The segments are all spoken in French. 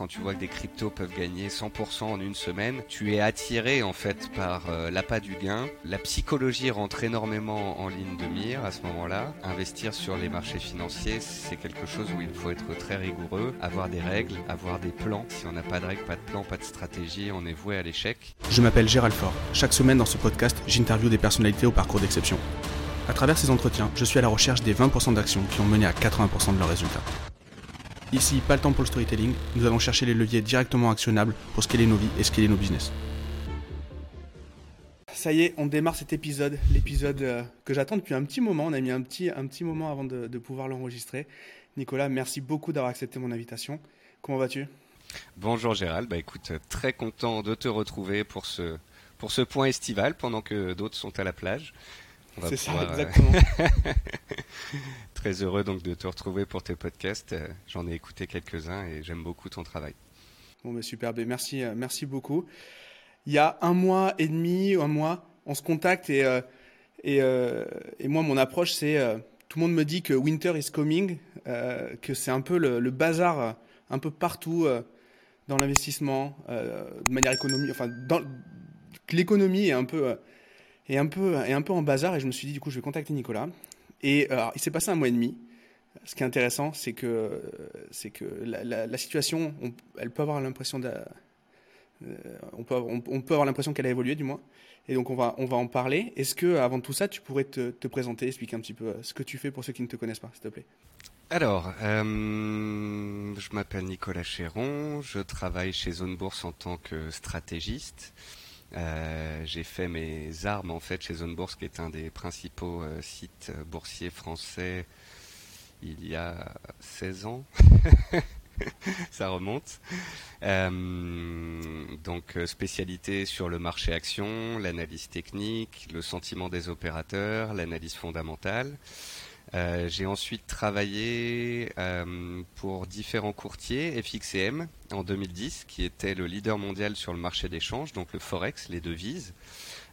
quand tu vois que des cryptos peuvent gagner 100% en une semaine, tu es attiré en fait par euh, l'appât du gain. La psychologie rentre énormément en ligne de mire à ce moment-là. Investir sur les marchés financiers, c'est quelque chose où il faut être très rigoureux, avoir des règles, avoir des plans. Si on n'a pas de règles, pas de plan, pas de stratégie, on est voué à l'échec. Je m'appelle Gérald Fort. Chaque semaine dans ce podcast, j'interviewe des personnalités au parcours d'exception. À travers ces entretiens, je suis à la recherche des 20% d'actions qui ont mené à 80% de leurs résultats. Ici, pas le temps pour le storytelling, nous allons chercher les leviers directement actionnables pour scaler nos vies et scaler nos business. Ça y est, on démarre cet épisode, l'épisode euh, que j'attends depuis un petit moment. On a mis un petit, un petit moment avant de, pouvoir l'enregistrer. Nicolas, merci beaucoup d'avoir accepté mon invitation. Comment vas-tu? Bonjour Gérald, bah écoute, très content de te retrouver pour ce, pour ce point estival pendant que d'autres sont à la plage. C'est ça, euh, exactement. Très heureux donc de te retrouver pour tes podcasts. Euh, j'en ai écouté quelques-uns et j'aime beaucoup ton travail. Bon, mais super, merci, euh, merci beaucoup. Il y a un mois et demi, un mois, on se contacte et, et, et moi, mon approche, c'est tout le monde me dit que winter is coming, que c'est un peu le, bazar un peu partout dans l'investissement, de manière économique, enfin, dans, l'économie est un peu et un peu, et un peu en bazar. Et je me suis dit, du coup, je vais contacter Nicolas. Et alors, il s'est passé un mois et demi. Ce qui est intéressant, c'est que, c'est que la, situation, elle peut avoir l'impression de, euh, on, peut, on, peut avoir l'impression qu'elle a évolué, du moins. Et donc, on va, on va en parler. Est-ce que, avant tout ça, tu pourrais te, te, présenter, expliquer un petit peu ce que tu fais pour ceux qui ne te connaissent pas, s'il te plaît? Alors, euh, je m'appelle Nicolas Chéron, je travaille chez Zone Bourse en tant que stratégiste. Euh, j'ai fait mes armes en fait chez Zone Bourse, qui est un des principaux euh, sites boursiers français il y a 16 ans. Ça remonte. Euh, donc spécialité sur le marché action, l'analyse technique, le sentiment des opérateurs, l'analyse fondamentale. Euh, j'ai ensuite travaillé euh, pour différents courtiers, FXM en 2010, qui était le leader mondial sur le marché d'échange, donc le Forex, les devises.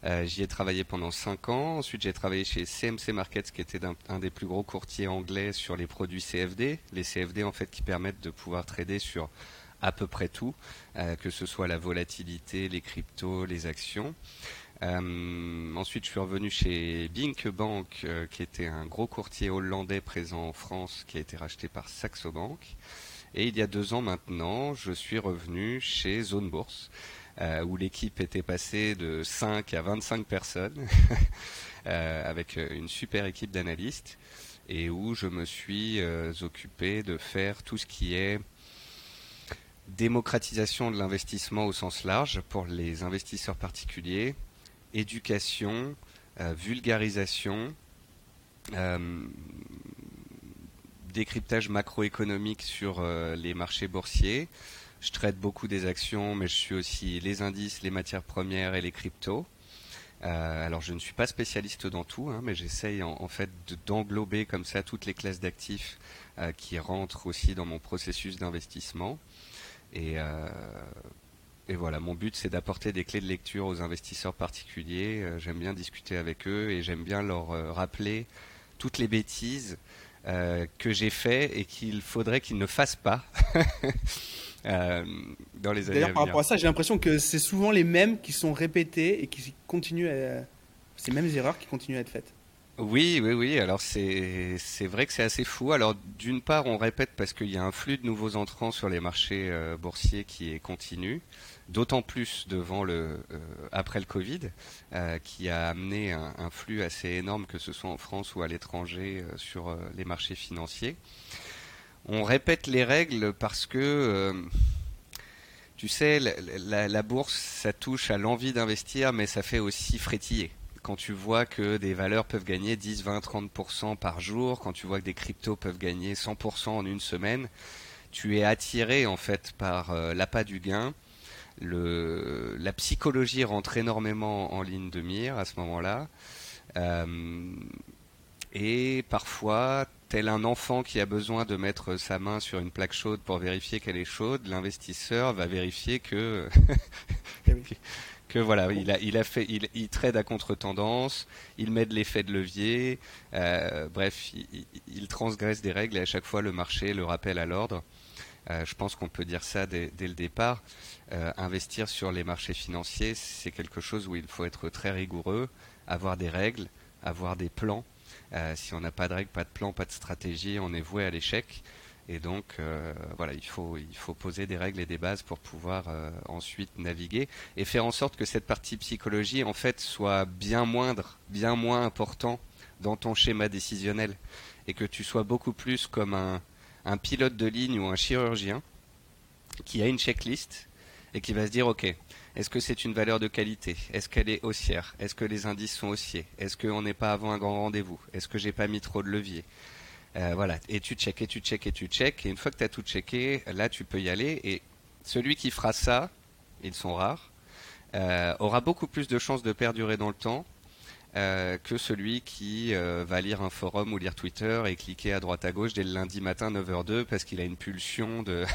Euh, j'y ai travaillé pendant 5 ans. Ensuite, j'ai travaillé chez CMC Markets, qui était un, des plus gros courtiers anglais sur les produits CFD. Les CFD, en fait, qui permettent de pouvoir trader sur à peu près tout, que ce soit la volatilité, les cryptos, les actions. Euh, ensuite, je suis revenu chez Bink Bank, euh, qui était un gros courtier hollandais présent en France, qui a été racheté par Saxo Bank. Et il y a deux ans maintenant, je suis revenu chez Zone Bourse, euh, où l'équipe était passée de 5 à 25 personnes, avec une super équipe d'analystes, et où je me suis occupé de faire tout ce qui est démocratisation de l'investissement au sens large pour les investisseurs particuliers, éducation, euh, vulgarisation, euh, décryptage macroéconomique sur euh, les marchés boursiers. Je traite beaucoup des actions, mais je suis aussi les indices, les matières premières et les cryptos. alors je ne suis pas spécialiste dans tout, hein, mais j'essaye en, fait d'englober comme ça toutes les classes d'actifs qui rentrent aussi dans mon processus d'investissement. Et et voilà, mon but c'est d'apporter des clés de lecture aux investisseurs particuliers. Euh, j'aime bien discuter avec eux et j'aime bien leur euh, rappeler toutes les bêtises euh, que j'ai fait et qu'il faudrait qu'ils ne fassent pas dans les années D'ailleurs, par rapport à ça, j'ai l'impression que c'est souvent les mêmes qui sont répétés et qui continuent à... ces mêmes erreurs qui continuent à être faites. Oui, oui, oui. Alors c'est vrai que c'est assez fou. Alors d'une part, on répète parce qu'il y a un flux de nouveaux entrants sur les marchés boursiers qui est continu d'autant plus devant euh, après le Covid, euh, qui a amené un, flux assez énorme, que ce soit en France ou à l'étranger, euh, sur les marchés financiers. On répète les règles parce que tu sais, la, la, bourse, ça touche à l'envie d'investir, mais ça fait aussi frétiller. Quand tu vois que des valeurs peuvent gagner 10, 20, 30% par jour, quand tu vois que des cryptos peuvent gagner 100% en une semaine, tu es attiré en fait par l'appât du gain le, la psychologie rentre énormément en ligne de mire à ce moment-là. Euh, et parfois, tel un enfant qui a besoin de mettre sa main sur une plaque chaude pour vérifier qu'elle est chaude, l'investisseur va vérifier que que voilà, il a, il a fait, il, il trade à contre-tendance, il met de l'effet de levier, euh, bref, il, il, transgresse des règles et à chaque fois le marché le rappelle à l'ordre. Je pense qu'on peut dire ça dès, le départ. investir sur les marchés financiers, c'est quelque chose où il faut être très rigoureux, avoir des règles, avoir des plans. si on n'a pas de règles, pas de plan, pas de stratégie, on est voué à l'échec. Et donc, euh, voilà, il faut, il faut poser des règles et des bases pour pouvoir euh, ensuite naviguer et faire en sorte que cette partie psychologie, en fait, soit bien moindre, bien moins important dans ton schéma décisionnel et que tu sois beaucoup plus comme un, un pilote de ligne ou un chirurgien qui a une checklist et qui va se dire, OK, est-ce que c'est une valeur de qualité? Est-ce qu'elle est haussière? Est-ce que les indices sont haussiers? Est-ce qu'on n'est pas avant un grand rendez-vous? Est-ce que j'ai pas mis trop de levier? Euh, voilà, et tu check, et tu check, et tu check, et une fois que tu as tout checké, là tu peux y aller, et celui qui fera ça, ils sont rares, euh, aura beaucoup plus de chances de perdurer dans le temps euh, que celui qui va lire un forum ou lire Twitter et cliquer à droite à gauche dès le lundi matin 9h02 parce qu'il a une pulsion de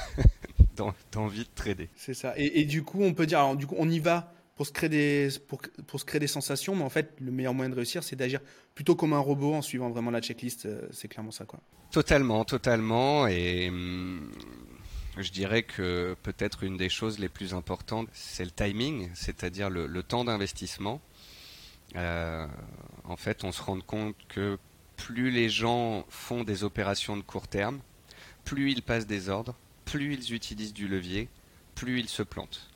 d'envie de trader. C'est ça. Et, et, du coup, on peut dire, alors du coup, on y va pour se créer des pour, pour, se créer des sensations mais en fait le meilleur moyen de réussir c'est d'agir plutôt comme un robot en suivant vraiment la checklist euh, c'est clairement ça quoi totalement totalement et hum, je dirais que peut-être une des choses les plus importantes c'est le timing c'est-à-dire le, temps d'investissement euh, en fait on se rend compte que plus les gens font des opérations de court terme plus ils passent des ordres plus ils utilisent du levier plus ils se plantent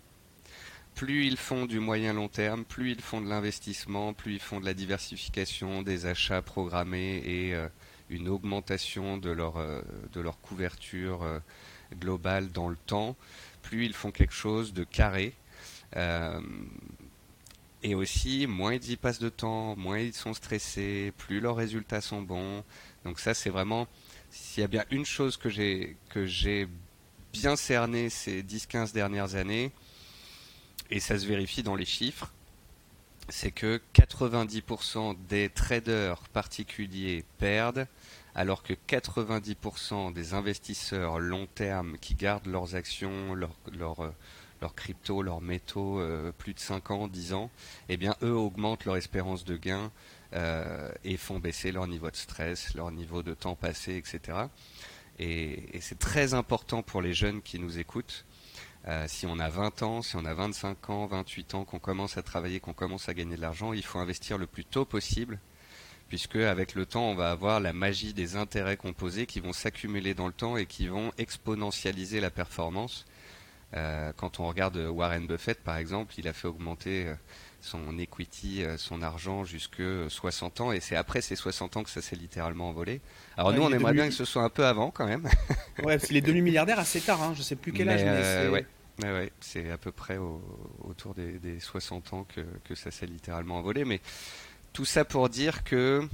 plus ils font du moyen long terme, plus ils font de l'investissement, plus ils font de la diversification, des achats programmés et euh, une augmentation de leur, euh, de leur couverture euh, globale dans le temps, plus ils font quelque chose de carré. Et aussi, moins ils y passent de temps, moins ils sont stressés, plus leurs résultats sont bons. Donc ça, c'est vraiment, s'il y a bien une chose que j'ai que j'ai bien cerné ces 10-15 dernières années, et ça se vérifie dans les chiffres, c'est que 90% des traders particuliers perdent, alors que 90% des investisseurs long terme qui gardent leurs actions, leurs leur, euh, leur crypto, leurs métaux euh, plus de 5 ans, 10 ans, eh bien eux augmentent leur espérance de gain euh, et font baisser leur niveau de stress, leur niveau de temps passé, etc. et c'est très important pour les jeunes qui nous écoutent euh, si on a 20 ans, si on a 25 ans, 28 ans, qu'on commence à travailler, qu'on commence à gagner de l'argent, il faut investir le plus tôt possible, puisque avec le temps, on va avoir la magie des intérêts composés qui vont s'accumuler dans le temps et qui vont exponentialiser la performance. Euh, quand on regarde Warren Buffett, par exemple, il a fait augmenter euh, son equity, son argent jusque 60 ans, et c'est après ces 60 ans que ça s'est littéralement envolé. Alors nous, on aimerait bien que ce soit un peu avant quand même. ouais, parce qu'il est devenu milliardaire assez tard, hein. je sais plus quel âge. Mais, Ouais, c'est à peu près autour des, 60 ans que, ça s'est littéralement envolé. Mais tout ça pour dire que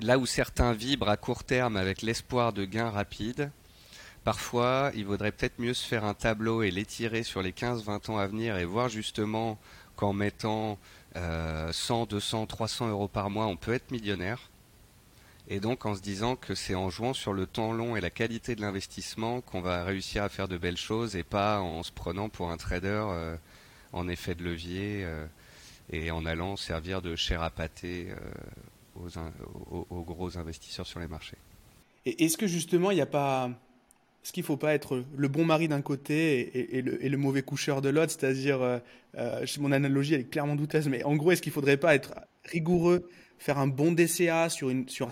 là où certains vibrent à court terme avec l'espoir de gains rapides, parfois il vaudrait peut-être mieux se faire un tableau et l'étirer sur les 15-20 ans à venir et voir justement qu'en mettant 100, 200, 300 euros par mois, on peut être millionnaire et donc en se disant que c'est en jouant sur le temps long et la qualité de l'investissement qu'on va réussir à faire de belles choses et pas en se prenant pour un trader euh, en effet de levier euh, et en allant servir de chair à pâté euh, aux, gros investisseurs sur les marchés. Et est-ce que justement il n'y a pas est-ce qu'il ne faut pas être le bon mari d'un côté et, le, mauvais coucheur de l'autre C'est-à-dire, mon analogie elle est clairement douteuse, mais en gros, est-ce qu'il ne faudrait pas être rigoureux faire un bon DCA sur,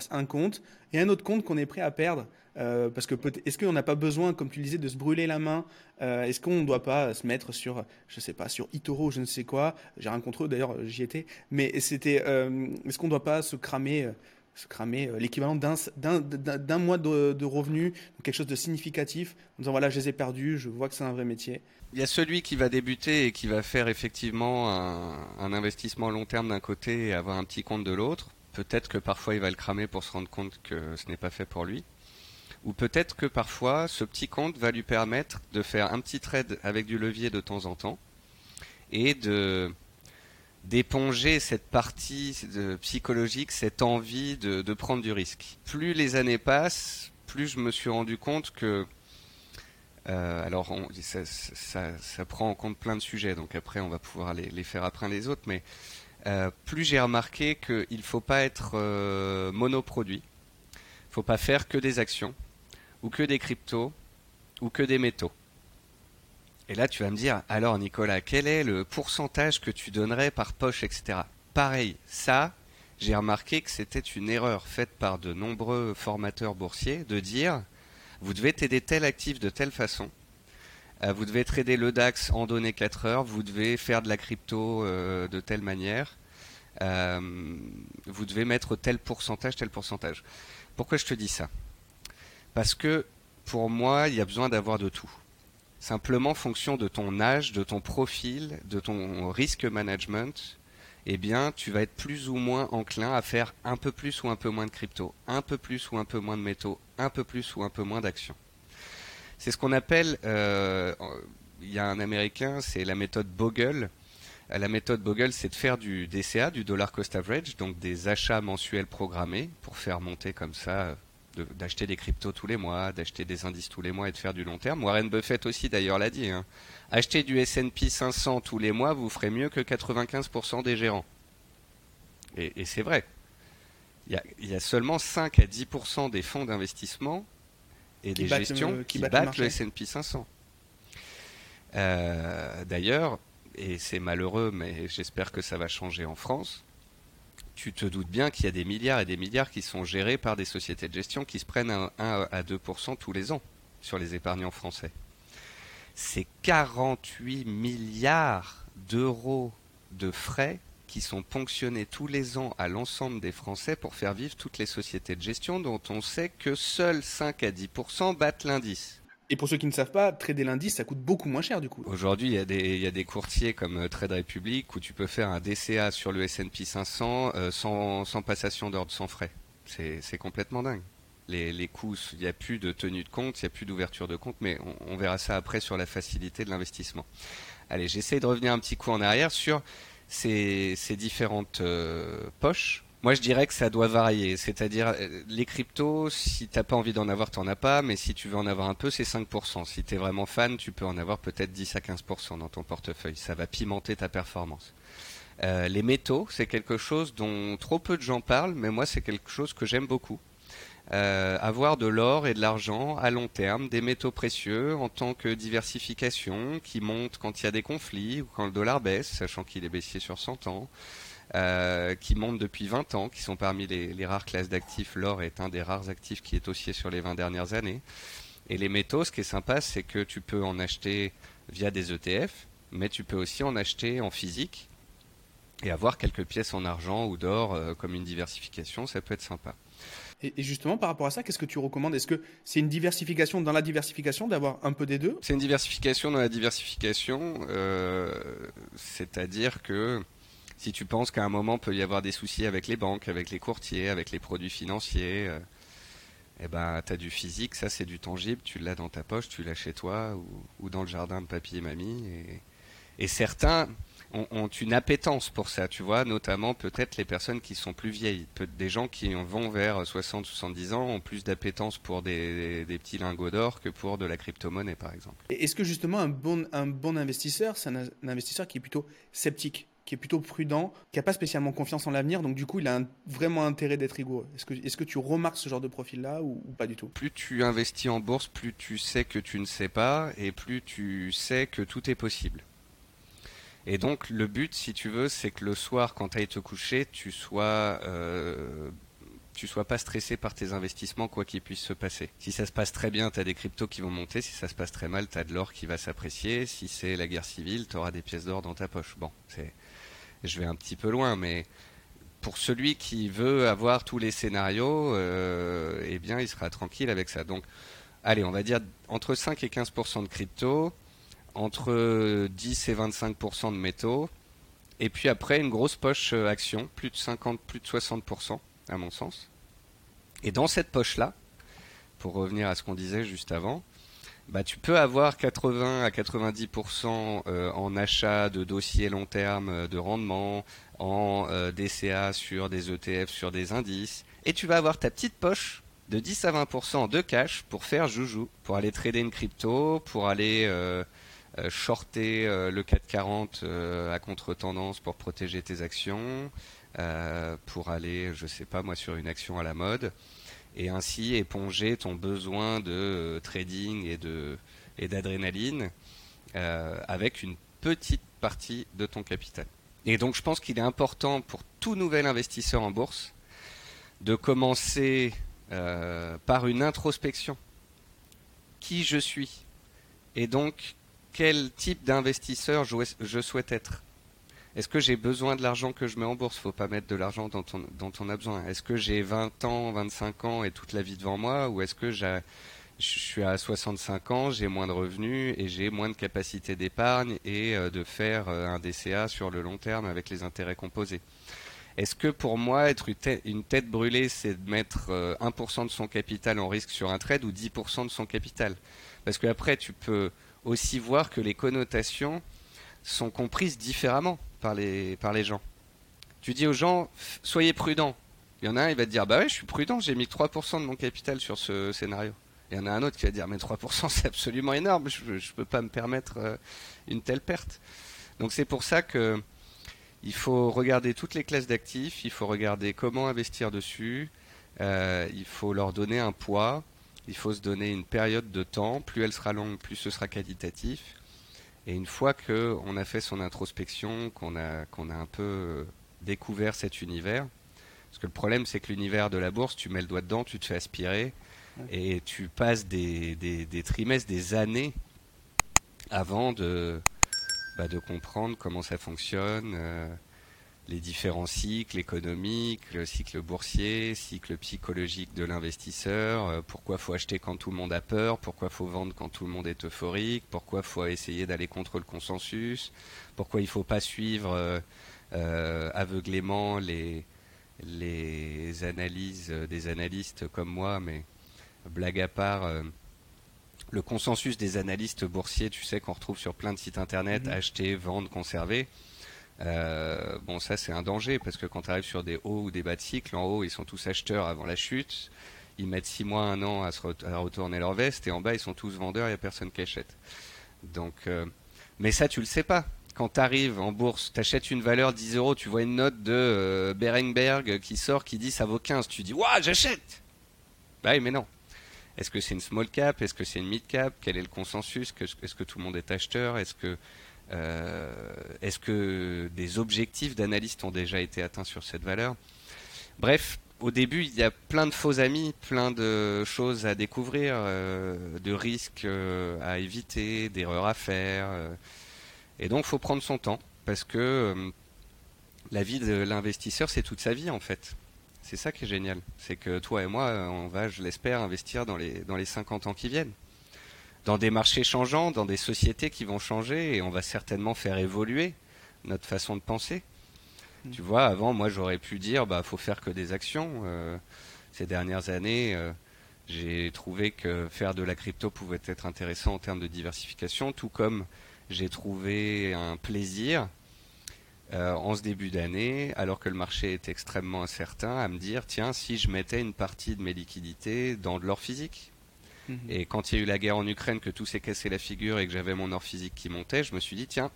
un compte et un autre compte qu'on est prêt à perdre. Euh, parce que est-ce qu'on n'a pas besoin, comme tu le disais, de se brûler la main euh, Est-ce qu'on ne doit pas se mettre sur, je sais pas, sur Itoro, je ne sais quoi? J'ai rien contre eux, d'ailleurs, j'y étais. Mais c'était, euh, est-ce qu'on ne doit pas se cramer, se cramer l'équivalent d'un mois de, revenus, quelque chose de significatif, en disant voilà, je les ai perdus, je vois que c'est un vrai métier. Il y a celui qui va débuter et qui va faire effectivement un, investissement long terme d'un côté et avoir un petit compte de l'autre. Peut-être que parfois il va le cramer pour se rendre compte que ce n'est pas fait pour lui. Ou peut-être que parfois ce petit compte va lui permettre de faire un petit trade avec du levier de temps en temps et de d'éponger cette partie psychologique, cette envie de, prendre du risque. Plus les années passent, plus je me suis rendu compte que euh, alors, ça, prend en compte plein de sujets, donc après, on va pouvoir les, faire après les autres. Mais euh, plus j'ai remarqué qu'il ne faut pas être euh, monoproduit, il ne faut pas faire que des actions, ou que des cryptos, ou que des métaux. Et là, tu vas me dire, alors Nicolas, quel est le pourcentage que tu donnerais par poche, etc. Pareil, ça, j'ai remarqué que c'était une erreur faite par de nombreux formateurs boursiers de dire, vous devez t'aider tel actif de telle façon, euh, vous devez trader le DAX en données 4 heures, vous devez faire de la crypto euh, de telle manière, euh, vous devez mettre tel pourcentage, tel pourcentage. Pourquoi je te dis ça? Parce que pour moi, il y a besoin d'avoir de tout. Simplement, fonction de ton âge, de ton profil, de ton risque management, eh bien, tu vas être plus ou moins enclin à faire un peu plus ou un peu moins de crypto, un peu plus ou un peu moins de métaux, un peu plus ou un peu moins d'actions. C'est ce qu'on appelle, euh, il y a un américain, c'est la méthode Bogle. La méthode Bogle, c'est de faire du DCA, du dollar cost average, donc des achats mensuels programmés pour faire monter comme ça, d'acheter des cryptos tous les mois, d'acheter des indices tous les mois et de faire du long terme. Warren Buffett aussi d'ailleurs l'a dit. Hein. Acheter du S&P 500 tous les mois vous ferez mieux que 95% des gérants. Et, c'est vrai. Il y, a, seulement 5 à 10% des fonds d'investissement et des gestions qui, battent, le, S&P 500. Euh, d'ailleurs, et c'est malheureux, mais j'espère que ça va changer en France, tu te doutes bien qu'il y a des milliards et des milliards qui sont gérés par des sociétés de gestion qui se prennent 1 à 2% tous les ans sur les épargnants français. C'est 48 milliards d'euros de frais qui sont ponctionnés tous les ans à l'ensemble des Français pour faire vivre toutes les sociétés de gestion dont on sait que seuls 5 à 10% battent l'indice. Et pour ceux qui ne savent pas, trader l'indice, ça coûte beaucoup moins cher du coup. Aujourd'hui, il y, a des, courtiers comme euh, Trade Republic où tu peux faire un DCA sur le S&P 500 euh, sans, passation d'ordre, sans frais. C'est complètement dingue. Les, coûts, il n'y a plus de tenue de compte, il n'y a plus d'ouverture de compte, mais on, verra ça après sur la facilité de l'investissement. Allez, j'essaie de revenir un petit coup en arrière sur ces, différentes euh, poches moi, je dirais que ça doit varier. C'est-à-dire, euh, les cryptos, si t'as pas envie d'en avoir, t'en as pas. Mais si tu veux en avoir un peu, c'est 5%. Si tu es vraiment fan, tu peux en avoir peut-être 10 à 15% dans ton portefeuille. Ça va pimenter ta performance. Euh, les métaux, c'est quelque chose dont trop peu de gens parlent, mais moi, c'est quelque chose que j'aime beaucoup. Euh, avoir de l'or et de l'argent à long terme, des métaux précieux en tant que diversification qui monte quand il y a des conflits ou quand le dollar baisse, sachant qu'il est baissier sur 100 ans. Euh, qui montent depuis 20 ans, qui sont parmi les, rares classes d'actifs. L'or est un des rares actifs qui est haussier sur les 20 dernières années. Et les métaux, ce qui est sympa, c'est que tu peux en acheter via des ETF, mais tu peux aussi en acheter en physique et avoir quelques pièces en argent ou d'or euh, comme une diversification, ça peut être sympa. Et, justement, par rapport à ça, qu'est-ce que tu recommandes? Est-ce que c'est une diversification dans la diversification d'avoir un peu des deux? C'est une diversification dans la diversification, euh, c'est-à-dire que si tu penses qu'à un moment peut y avoir des soucis avec les banques, avec les courtiers, avec les produits financiers, euh, eh ben tu as du physique, ça c'est du tangible, tu l'as dans ta poche, tu l'as chez toi ou, dans le jardin de papy et mamie. Et, certains ont, une appétence pour ça, tu vois, notamment peut-être les personnes qui sont plus vieilles. des gens qui vont vers 60-70 ans ont plus d'appétence pour des, petits lingots d'or que pour de la crypto-monnaie par exemple. Est-ce que justement un bon, un bon investisseur, c'est un investisseur qui est plutôt sceptique? Qui est plutôt prudent, qui n'a pas spécialement confiance en l'avenir, donc du coup il a vraiment intérêt d'être rigoureux. Est-ce que, est que tu remarques ce genre de profil-là ou, pas du tout? Plus tu investis en bourse, plus tu sais que tu ne sais pas, et plus tu sais que tout est possible. Et donc le but, si tu veux, c'est que le soir, quand tu ailles te coucher, tu sois... Euh, tu sois pas stressé par tes investissements, quoi qu'il puisse se passer. Si ça se passe très bien, tu as des cryptos qui vont monter. Si ça se passe très mal, tu as de l'or qui va s'apprécier. Si c'est la guerre civile, tu auras des pièces d'or dans ta poche. Bon, c'est je vais un petit peu loin, mais pour celui qui veut avoir tous les scénarios, euh, eh bien, il sera tranquille avec ça. Donc, allez, on va dire entre 5 et 15% de crypto, entre 10 et 25% de métaux, et puis après une grosse poche euh, action, plus de 50, plus de 60%, à mon sens. Et dans cette poche-là, pour revenir à ce qu'on disait juste avant, bah, tu peux avoir 80 à 90% euh, en achat de dossiers long terme euh, de rendement, en euh, DCA sur des ETF, sur des indices, et tu vas avoir ta petite poche de 10 à 20% de cash pour faire joujou, pour aller trader une crypto, pour aller shorter le 440 à contre-tendance pour protéger tes actions, pour aller, je sais pas moi, sur une action à la mode. Et ainsi éponger ton besoin de trading et de et d'adrénaline avec une petite partie de ton capital. Et donc je pense qu'il est important pour tout nouvel investisseur en bourse de commencer euh, par une introspection. Qui je suis? Et donc quel type d'investisseur je, souhaite être? Est-ce que j'ai besoin de l'argent que je mets en bourse? Faut pas mettre de l'argent dont on, a besoin. Est-ce que j'ai 20 ans, 25 ans et toute la vie devant moi? Ou est-ce que je suis à 65 ans, j'ai moins de revenus et j'ai moins de capacité d'épargne et euh, de faire euh, un DCA sur le long terme avec les intérêts composés? Est-ce que pour moi, être une tête, brûlée, c'est de mettre 1% euh, de son capital en risque sur un trade ou 10% de son capital? Parce qu'après, tu peux aussi voir que les connotations sont comprises différemment par les, par les gens. Tu dis aux gens, soyez prudents. Il y en a un, il va te dire, bah ouais, je suis prudent, j'ai mis 3% de mon capital sur ce scénario. Il y en a un autre qui va dire mais 3% c'est absolument énorme, je ne peux pas me permettre euh, une telle perte. Donc c'est pour ça que il faut regarder toutes les classes d'actifs, il faut regarder comment investir dessus, euh, il faut leur donner un poids, il faut se donner une période de temps, plus elle sera longue, plus ce sera qualitatif. Et une fois qu'on a fait son introspection, qu'on a, qu'on a un peu euh, découvert cet univers, parce que le problème c'est que l'univers de la bourse, tu mets le doigt dedans, tu te fais aspirer, et tu passes des, des, trimestres, des années avant de, bah, de comprendre comment ça fonctionne, euh, les différents cycles économiques, le cycle boursier, cycle psychologique de l'investisseur, euh, pourquoi faut acheter quand tout le monde a peur, pourquoi faut vendre quand tout le monde est euphorique, pourquoi faut essayer d'aller contre le consensus, pourquoi il faut pas suivre euh, aveuglément les, les analyses des analystes comme moi, mais blague à part, euh, le consensus des analystes boursiers, tu sais, qu'on retrouve sur plein de sites internet, mhm. acheter, vendre, conserver. Euh, bon, ça c'est un danger parce que quand tu arrives sur des hauts ou des bas de cycle, en haut ils sont tous acheteurs avant la chute, ils mettent 6 mois, un an à, se retourner leur veste et en bas ils sont tous vendeurs, il n'y a personne qui achète. Donc, euh, mais ça tu le sais pas. Quand tu arrives en bourse, tu achètes une valeur 10 euros, tu vois une note de Berenberg qui sort qui dit ça vaut 15, tu dis waouh j'achète. Bah oui mais non, est-ce que c'est une small cap? Est-ce que c'est une mid cap? Quel est le consensus? Est-ce que tout le monde est acheteur? Est-ce que, euh, est que des objectifs d'analyste ont déjà été atteints sur cette valeur? Bref, au début, il y a plein de faux amis, plein de choses à découvrir, euh, de risques euh, à éviter, d'erreurs à faire. et donc, faut prendre son temps, parce que la vie de l'investisseur, c'est toute sa vie en fait. C'est ça qui est génial. C'est que toi et moi, on va, je l'espère, investir dans les, dans les 50 ans qui viennent. Dans des marchés changeants, dans des sociétés qui vont changer et on va certainement faire évoluer notre façon de penser. Mm. Tu vois, avant, moi, j'aurais pu dire, bah, faut faire que des actions. Euh, ces dernières années, euh, j'ai trouvé que faire de la crypto pouvait être intéressant en termes de diversification, tout comme j'ai trouvé un plaisir euh, en ce début d'année, alors que le marché est extrêmement incertain, à me dire tiens, si je mettais une partie de mes liquidités dans de l'or physique. Mhm. Et quand il y a eu la guerre en Ukraine, que tout s'est cassé la figure et que j'avais mon or physique qui montait, je me suis dit tiens,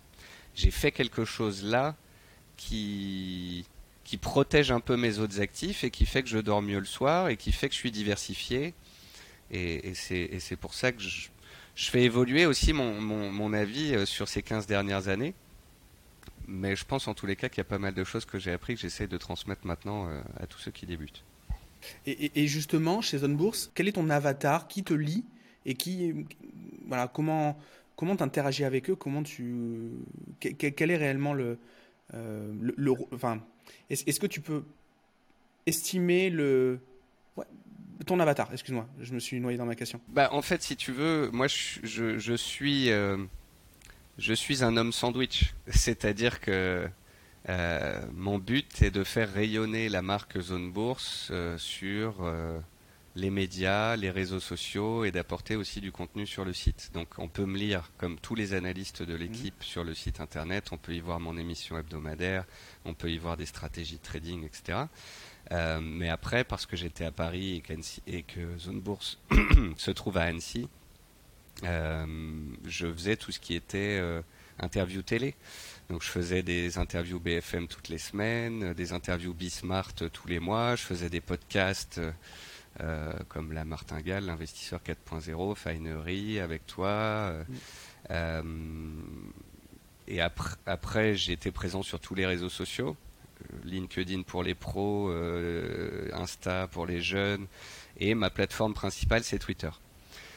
j'ai fait quelque chose là qui protège un peu mes autres actifs et qui fait que je dors mieux le soir et qui fait que je suis diversifié. Et, c'est pour ça que je, fais évoluer aussi mon, mon, mon avis euh, sur ces 15 dernières années mais je pense en tous les cas qu'il y a pas mal de choses que j'ai appris que j'essaie de transmettre maintenant euh, à tous ceux qui débutent. Et, justement, chez Zone Bourse, quel est ton avatar Qui te lit Et qui, voilà, comment comment interagis avec eux Comment tu, quel, est réellement le, euh, le, enfin, est-ce que tu peux estimer le, ton avatar? Excuse-moi, je me suis noyé dans ma question. Bah, en fait, si tu veux, moi, je, je, suis euh, je suis un homme sandwich, c'est-à-dire que euh, mon but est de faire rayonner la marque Zone Bourse euh, sur euh, les médias, les réseaux sociaux et d'apporter aussi du contenu sur le site. Donc on peut me lire comme tous les analystes de l'équipe sur le site internet, on peut y voir mon émission hebdomadaire, on peut y voir des stratégies de trading, etc. mais après, parce que j'étais à Paris et, et que Zone Bourse se trouve à Annecy, je faisais tout ce qui était interview télé. Donc je faisais des interviews BFM toutes les semaines, des interviews Bismart tous les mois, je faisais des podcasts comme la Martingale, l'investisseur 4.0, Finery, avec toi. Et après, après été présent sur tous les réseaux sociaux. LinkedIn pour les pros, Insta pour les jeunes, et ma plateforme principale c'est Twitter.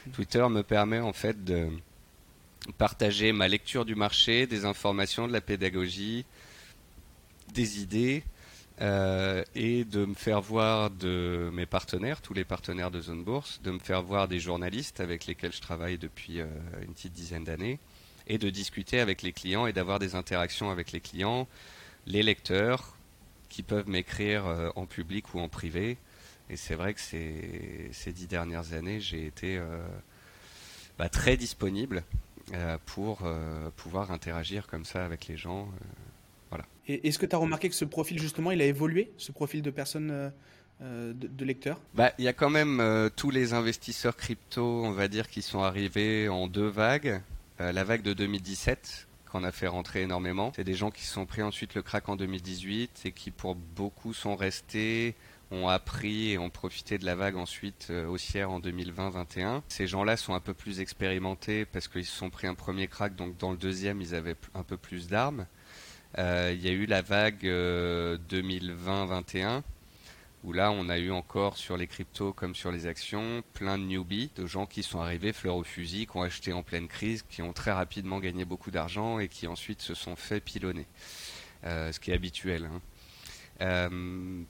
Mm. Twitter me permet en fait de partager ma lecture du marché, des informations, de la pédagogie, des idées euh, et de me faire voir de mes partenaires, tous les partenaires de Zone Bourse, de me faire voir des journalistes avec lesquels je travaille depuis euh, une petite dizaine d'années et de discuter avec les clients et d'avoir des interactions avec les clients, les lecteurs qui peuvent m'écrire euh, en public ou en privé. Et c'est vrai que ces, ces dix dernières années, j'ai été bah, très disponible pour pouvoir interagir comme ça avec les gens est-ce que tu as remarqué que ce profil, justement, il a évolué, ce profil de personne euh, euh, de, lecteur? Bah, Il y a quand même euh, tous les investisseurs crypto, on va dire, qui sont arrivés en deux vagues. la vague de 2017, qu'on a fait rentrer énormément. C'est des gens qui sont pris ensuite le crack en 2018 et qui, pour beaucoup, sont restés ont appris et ont profité de la vague ensuite haussière en 2020-21. Ces gens-là sont un peu plus expérimentés parce qu'ils se sont pris un premier crack, donc dans le deuxième, ils avaient un peu plus d'armes. Euh, il y a eu la vague 2020-21 euh, où là on a eu encore sur les cryptos comme sur les actions plein de newbies, de gens qui sont arrivés fleurs au fusil, qui ont acheté en pleine crise, qui ont très rapidement gagné beaucoup d'argent et qui ensuite se sont fait pilonner, euh, ce qui est habituel. Hein.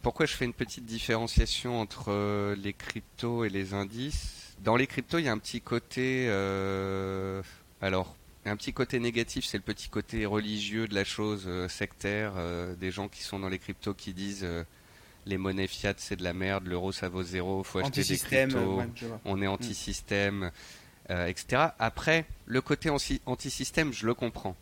Pourquoi je fais une petite différenciation entre les cryptos et les indices? Dans les cryptos, il y a un petit côté, alors un petit côté négatif, c'est le petit côté religieux de la chose, euh, sectaire, euh, des gens qui sont dans les cryptos qui disent euh, les monnaies fiat c'est de la merde, l'euro ça vaut zéro, faut acheter des cryptos, on est mm. anti-système, etc. Après, le côté anti-système, je le comprends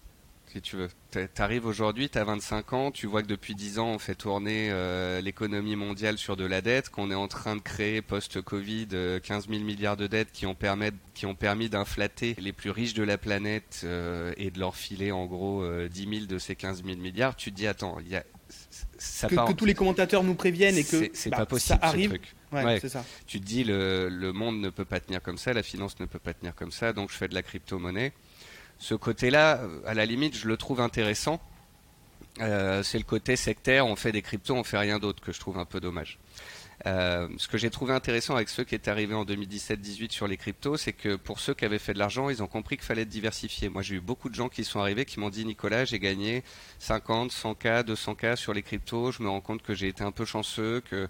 si tu veux. T'arrives aujourd'hui, t'as 25 ans, tu vois que depuis 10 ans on fait tourner euh, l'économie mondiale sur de la dette, qu'on est en train de créer post-Covid 15 euh, 000 milliards de dettes qui ont, permis, qui ont permis d'inflater les plus riches de la planète euh, et de leur filer en gros 10 000 de ces 15 000 milliards. Tu te dis attends, il y a ça que, tous les commentateurs nous préviennent et que c'est bah, pas possible ça arrive. Ça. Tu te dis le, le monde ne peut pas tenir comme ça, la finance ne peut pas tenir comme ça, donc je fais de la crypto-monnaie ce côté-là, à la limite, je le trouve intéressant. Euh, c'est le côté sectaire, on fait des cryptos, on fait rien d'autre que je trouve un peu dommage. Euh, ce que j'ai trouvé intéressant avec ceux qui étaient arrivés en 2017-18 sur les cryptos, c'est que pour ceux qui avaient fait de l'argent, ils ont compris qu'il fallait être diversifié. Moi, j'ai eu beaucoup de gens qui sont arrivés qui m'ont dit Nicolas, j'ai gagné 50, 100K, 200K sur les cryptos. Je me rends compte que j'ai été un peu chanceux, que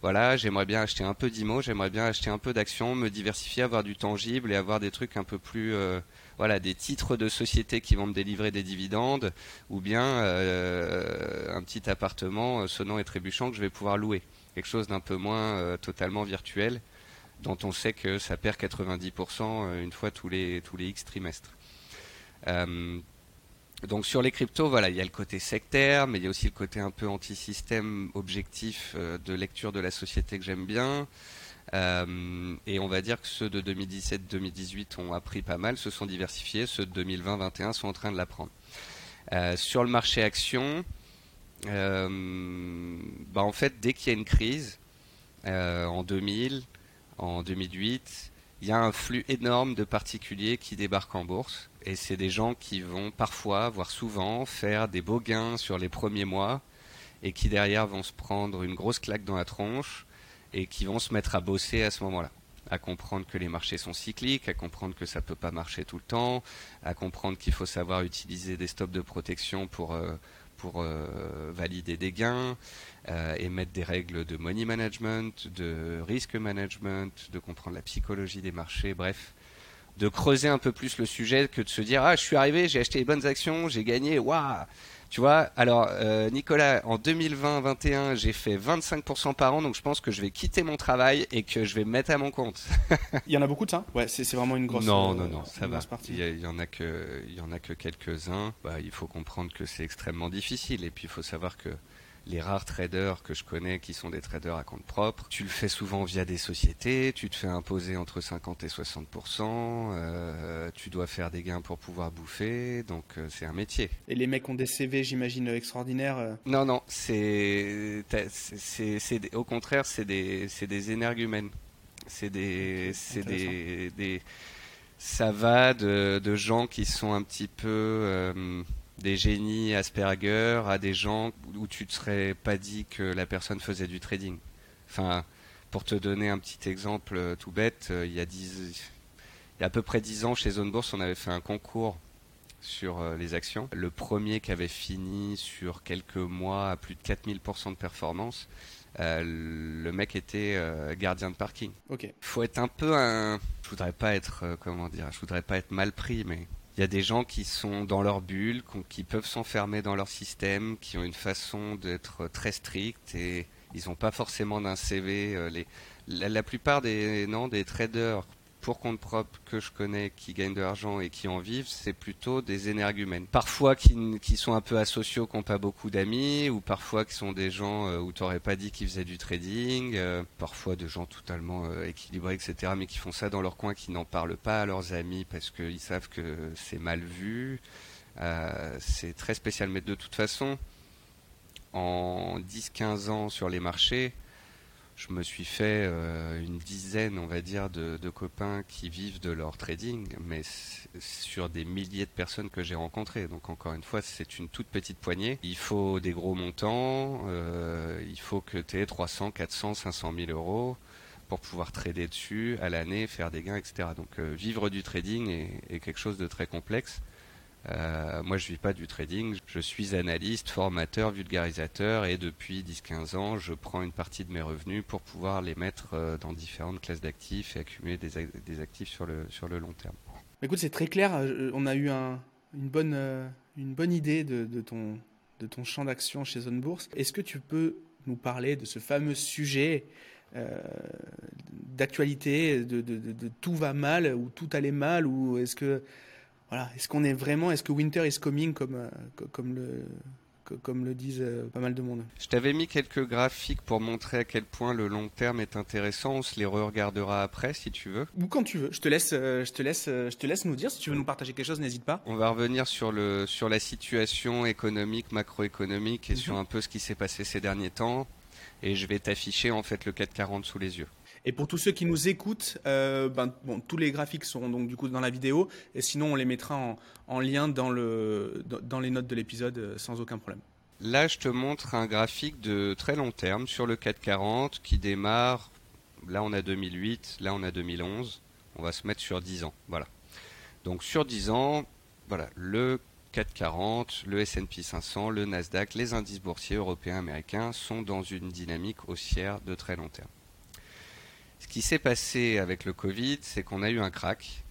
voilà, j'aimerais bien acheter un peu d'IMO, j'aimerais bien acheter un peu d'actions, me diversifier, avoir du tangible et avoir des trucs un peu plus euh, voilà, des titres de société qui vont me délivrer des dividendes, ou bien euh, un petit appartement euh, sonnant et trébuchant que je vais pouvoir louer. Quelque chose d'un peu moins euh, totalement virtuel, dont on sait que ça perd 90% une fois tous les, tous les X trimestres. donc sur les cryptos, voilà, il y a le côté sectaire, mais il y a aussi le côté un peu anti-système objectif de lecture de la société que j'aime bien. Euh, et on va dire que ceux de 2017-2018 ont appris pas mal, se sont diversifiés. Ceux de 2020-2021 sont en train de l'apprendre. Euh, sur le marché action, euh, bah en fait, dès qu'il y a une crise, en 2000, en 2008, il y a un flux énorme de particuliers qui débarquent en bourse. Et c'est des gens qui vont parfois, voire souvent, faire des beaux gains sur les premiers mois et qui derrière vont se prendre une grosse claque dans la tronche et qui vont se mettre à bosser à ce moment-là. À comprendre que les marchés sont cycliques, à comprendre que ça peut pas marcher tout le temps, à comprendre qu'il faut savoir utiliser des stops de protection pour euh, pour euh, valider des gains, euh, et mettre des règles de money management, de risk management, de comprendre la psychologie des marchés, bref, de creuser un peu plus le sujet que de se dire ah je suis arrivé, j'ai acheté les bonnes actions, j'ai gagné, waouh tu vois, alors euh, Nicolas, en 2020-21, j'ai fait 25% par an, donc je pense que je vais quitter mon travail et que je vais me mettre à mon compte. il y en a beaucoup de ça Ouais, c'est vraiment une grosse. Non, non, non, ça va. Partie. Il, y, en a que, il y en a que quelques-uns. Bah, il faut comprendre que c'est extrêmement difficile et puis il faut savoir que les rares traders que je connais qui sont des traders à compte propre. Tu le fais souvent via des sociétés, tu te fais imposer entre 50 et 60% euh, tu dois faire des gains pour pouvoir bouffer, donc euh, c'est un métier. Et les mecs ont des CV, j'imagine, extraordinaires. Euh non, non, c'est, c'est, au contraire, c'est des, c'est des énergumènes. C'est des, c'est des, des, ça va de, de, gens qui sont un petit peu des génies Asperger à des gens où tu te serais pas dit que la personne faisait du trading. Enfin, pour te donner un petit exemple euh, tout bête, euh, il y a il y a à peu près dix ans chez Zone Bourse, on avait fait un concours sur euh, les actions. Le premier qui avait fini sur quelques mois à plus de 4000% de performance, le mec était gardien de parking. Ok. Faut être un peu un, je voudrais pas être comment dire, je voudrais pas être mal pris, mais il y a des gens qui sont dans leur bulle, qui peuvent s'enfermer dans leur système, qui ont une façon d'être très stricte et ils n'ont pas forcément d'un CV. Euh, les, la, plupart des, non, des traders pour compte propre que je connais qui gagnent de l'argent et qui en vivent, c'est plutôt des énergumènes. Parfois qui, sont un peu asociaux, qui n'ont pas beaucoup d'amis, ou parfois qui sont des gens euh, où tu n'aurais pas dit qu'ils faisaient du trading, euh, parfois de gens totalement euh, équilibrés, etc., mais qui font ça dans leur coin, qui n'en parlent pas à leurs amis parce qu'ils savent que c'est mal vu. c'est très spécial, mais de toute façon, en 10-15 ans sur les marchés, je me suis fait euh, une dizaine, on va dire, de, copains qui vivent de leur trading, mais sur des milliers de personnes que j'ai rencontrées. Donc encore une fois, c'est une toute petite poignée. Il faut des gros montants, euh, il faut que tu aies 300, 400, 500 000 euros pour pouvoir trader dessus à l'année, faire des gains, etc. Donc euh, vivre du trading est, quelque chose de très complexe. Euh, moi, je vis pas du trading. Je suis analyste, formateur, vulgarisateur, et depuis 10-15 ans, je prends une partie de mes revenus pour pouvoir les mettre euh, dans différentes classes d'actifs et accumuler des, actifs sur le long terme. Écoute, c'est très clair. Euh, on a eu une bonne idée de, ton de ton champ d'action chez Zone Bourse. Est-ce que tu peux nous parler de ce fameux sujet d'actualité, de, de, tout va mal ou tout allait mal, ou est-ce que voilà, est-ce qu'on est vraiment, est-ce que Winter is coming comme, euh, comme le, comme le disent euh, pas mal de monde? Je t'avais mis quelques graphiques pour montrer à quel point le long terme est intéressant. On se les regardera après si tu veux. Ou quand tu veux. Je te laisse, euh, je te laisse, je te laisse nous dire. Si tu veux nous partager quelque chose, n'hésite pas. On va revenir sur le sur la situation économique, macroéconomique et sur mhm. un peu ce qui s'est passé ces derniers temps. Et je vais t'afficher en fait le 440 sous les yeux. Et pour tous ceux qui nous écoutent, euh, ben, tous les graphiques seront donc du coup dans la vidéo, et sinon on les mettra en, lien dans, le, dans les notes de l'épisode euh, sans aucun problème. Là, je te montre un graphique de très long terme sur le 440 qui démarre. Là, on a 2008, là, on a 2011. On va se mettre sur 10 ans. Voilà. Donc, sur 10 ans, voilà, le 440, le S&P 500, le Nasdaq, les indices boursiers européens, américains sont dans une dynamique haussière de très long terme. Ce qui s'est passé avec le Covid, c'est qu'on a eu un crack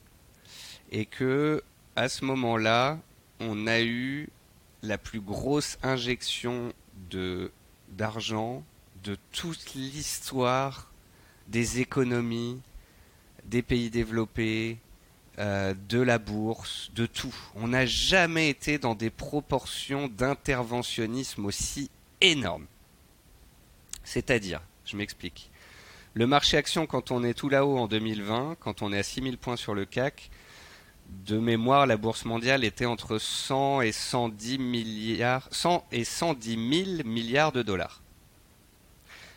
et que à ce moment-là, on a eu la plus grosse injection d'argent de toute l'histoire des économies, des pays développés, euh, de la bourse, de tout. On n'a jamais été dans des proportions d'interventionnisme aussi énormes. C'est-à-dire, je m'explique. Le marché action, quand on est tout là-haut en 2020, quand on est à 6000 points sur le CAC, de mémoire, la bourse mondiale était entre 100 et 110 milliards, 100 et 110 000 milliards de dollars.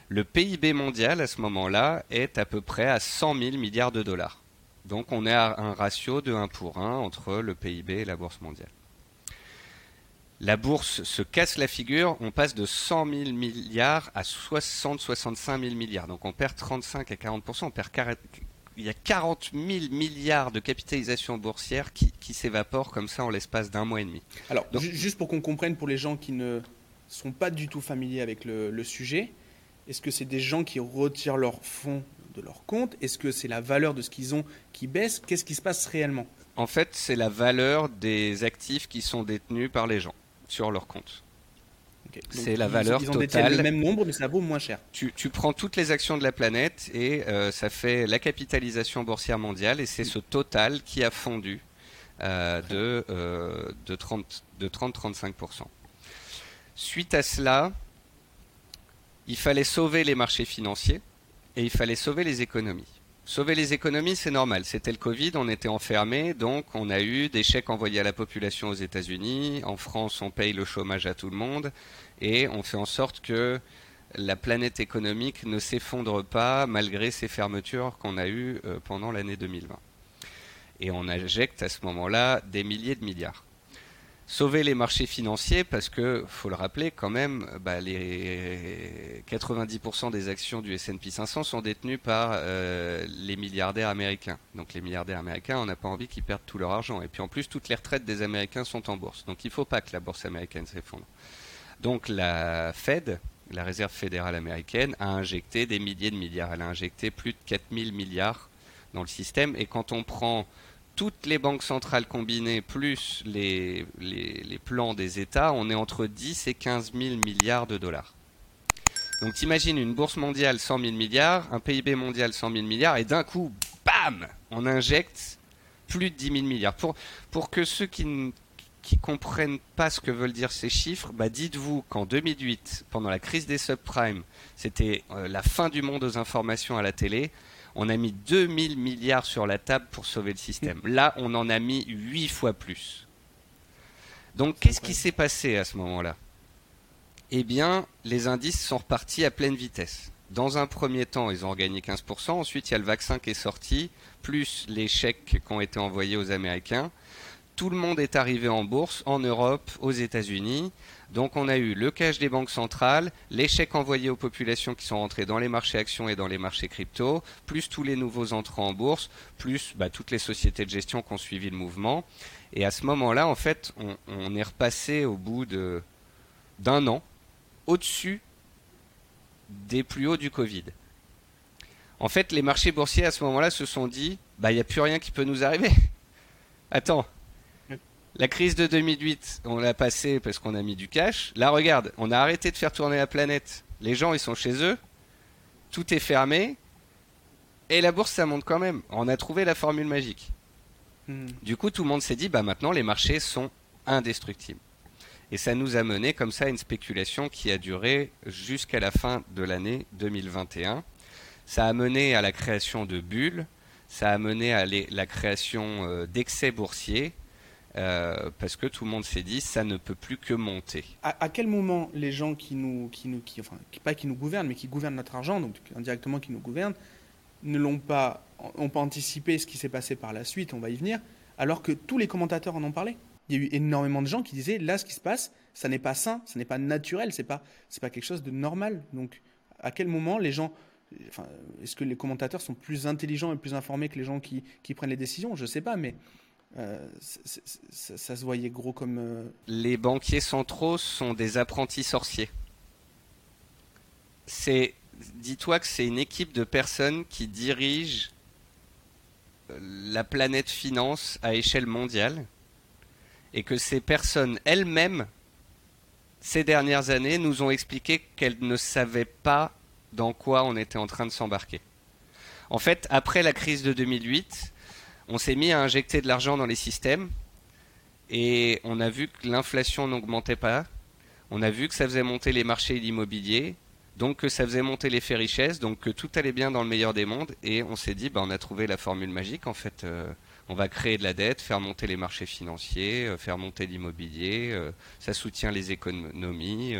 Le PIB mondial à ce moment-là est à peu près à 100 000 milliards de dollars. Donc on est à un ratio de 1 pour 1 entre le PIB et la bourse mondiale la bourse se casse la figure, on passe de 100 000 milliards à 60-65 000 milliards. Donc on perd 35 à 40 on perd il y a 40 000 milliards de capitalisation boursière qui, qui s'évaporent comme ça en l'espace d'un mois et demi. Alors, juste pour qu'on comprenne, pour les gens qui ne sont pas du tout familiers avec le, le sujet, est-ce que c'est des gens qui retirent leurs fonds de leur compte? Est-ce que c'est la valeur de ce qu'ils ont qui baisse? Qu'est-ce qui se passe réellement? En fait, c'est la valeur des actifs qui sont détenus par les gens sur leur compte. C'est la valeur ils, totale. le même nombre, mais ça vaut moins cher. Tu, prends toutes les actions de la planète et euh, ça fait la capitalisation boursière mondiale et c'est ce total qui a fondu euh, de, euh, de 30-35%. Suite à cela, il fallait sauver les marchés financiers et il fallait sauver les économies. Sauver les économies, c'est normal. C'était le Covid, on était enfermés, donc on a eu des chèques envoyés à la population aux États-Unis. En France, on paye le chômage à tout le monde et on fait en sorte que la planète économique ne s'effondre pas malgré ces fermetures qu'on a eues euh, pendant l'année 2020. Et on injecte à ce moment-là des milliers de milliards sauver les marchés financiers parce que, faut le rappeler quand même, bah, les 90% des actions du S&P 500 sont détenues par euh, les milliardaires américains. Donc les milliardaires américains, on n'a pas envie qu'ils perdent tout leur argent. Et puis en plus, toutes les retraites des Américains sont en bourse. Donc il ne faut pas que la bourse américaine s'effondre. Donc la Fed, la Réserve fédérale américaine, a injecté des milliers de milliards. Elle a injecté plus de 4000 milliards dans le système. Et quand on prend toutes les banques centrales combinées plus les, plans des États, on est entre 10 et 15 000 milliards de dollars. Donc t'imagines une bourse mondiale 100 000 milliards, un PIB mondial 100 000 milliards, et d'un coup, bam, on injecte plus de 10 000 milliards. Pour, pour que ceux qui ne qui comprennent pas ce que veulent dire ces chiffres, bah dites-vous qu'en 2008, pendant la crise des subprimes, c'était euh, la fin du monde aux informations à la télé on a mis 2000 milliards sur la table pour sauver le système. Là, on en a mis 8 fois plus. Donc, qu'est-ce qui s'est passé à ce moment-là? Eh bien, les indices sont repartis à pleine vitesse. Dans un premier temps, ils ont gagné 15%. Ensuite, il y a le vaccin qui est sorti, plus les chèques qui ont été envoyés aux Américains. Tout le monde est arrivé en bourse, en Europe, aux États-Unis. Donc on a eu le cash des banques centrales, les chèques envoyés aux populations qui sont rentrées dans les marchés actions et dans les marchés crypto, plus tous les nouveaux entrants en bourse, plus bah, toutes les sociétés de gestion qui ont suivi le mouvement. Et à ce moment-là, en fait, on, est repassé au bout d'un an au-dessus des plus hauts du Covid. En fait, les marchés boursiers à ce moment-là se sont dit, bah il n'y a plus rien qui peut nous arriver. Attends, la crise de 2008, on l'a passée parce qu'on a mis du cash. Là, regarde, on a arrêté de faire tourner la planète. Les gens, ils sont chez eux. Tout est fermé. Et la bourse, ça monte quand même. On a trouvé la formule magique. Hmm. Du coup, tout le monde s'est dit, bah maintenant, les marchés sont indestructibles. Et ça nous a mené comme ça à une spéculation qui a duré jusqu'à la fin de l'année 2021. Ça a mené à la création de bulles, ça a mené à la création euh, d'excès boursiers, euh, parce que tout le monde s'est dit ça ne peut plus que monter. À, quel moment les gens qui nous, qui nous, enfin, pas qui nous gouvernent, mais qui gouvernent notre argent, donc indirectement qui nous gouvernent, ne l'ont pas, ont pas anticipé ce qui s'est passé par la suite, on va y venir, alors que tous les commentateurs en ont parlé? Il y a eu énormément de gens qui disaient là ce qui se passe, ça n'est pas sain, ça n'est pas naturel, c'est pas, c'est pas quelque chose de normal. Donc à quel moment les gens Enfin, est-ce que les commentateurs sont plus intelligents et plus informés que les gens qui, qui prennent les décisions? Je ne sais pas, mais euh, ça, se voyait gros comme. Euh, Les banquiers centraux sont des apprentis sorciers. C'est, dis-toi que c'est une équipe de personnes qui dirigent euh, la planète finance à échelle mondiale et que ces personnes elles-mêmes, ces dernières années, nous ont expliqué qu'elles ne savaient pas dans quoi on était en train de s'embarquer. En fait, après la crise de 2008, on s'est mis à injecter de l'argent dans les systèmes et on a vu que l'inflation n'augmentait pas. On a vu que ça faisait monter les marchés immobiliers, donc que ça faisait monter l'effet richesse, donc que tout allait bien dans le meilleur des mondes. Et on s'est dit, bah, on a trouvé la formule magique. En fait, euh, on va créer de la dette, faire monter les marchés financiers, euh, faire monter l'immobilier. Euh, ça soutient les économies.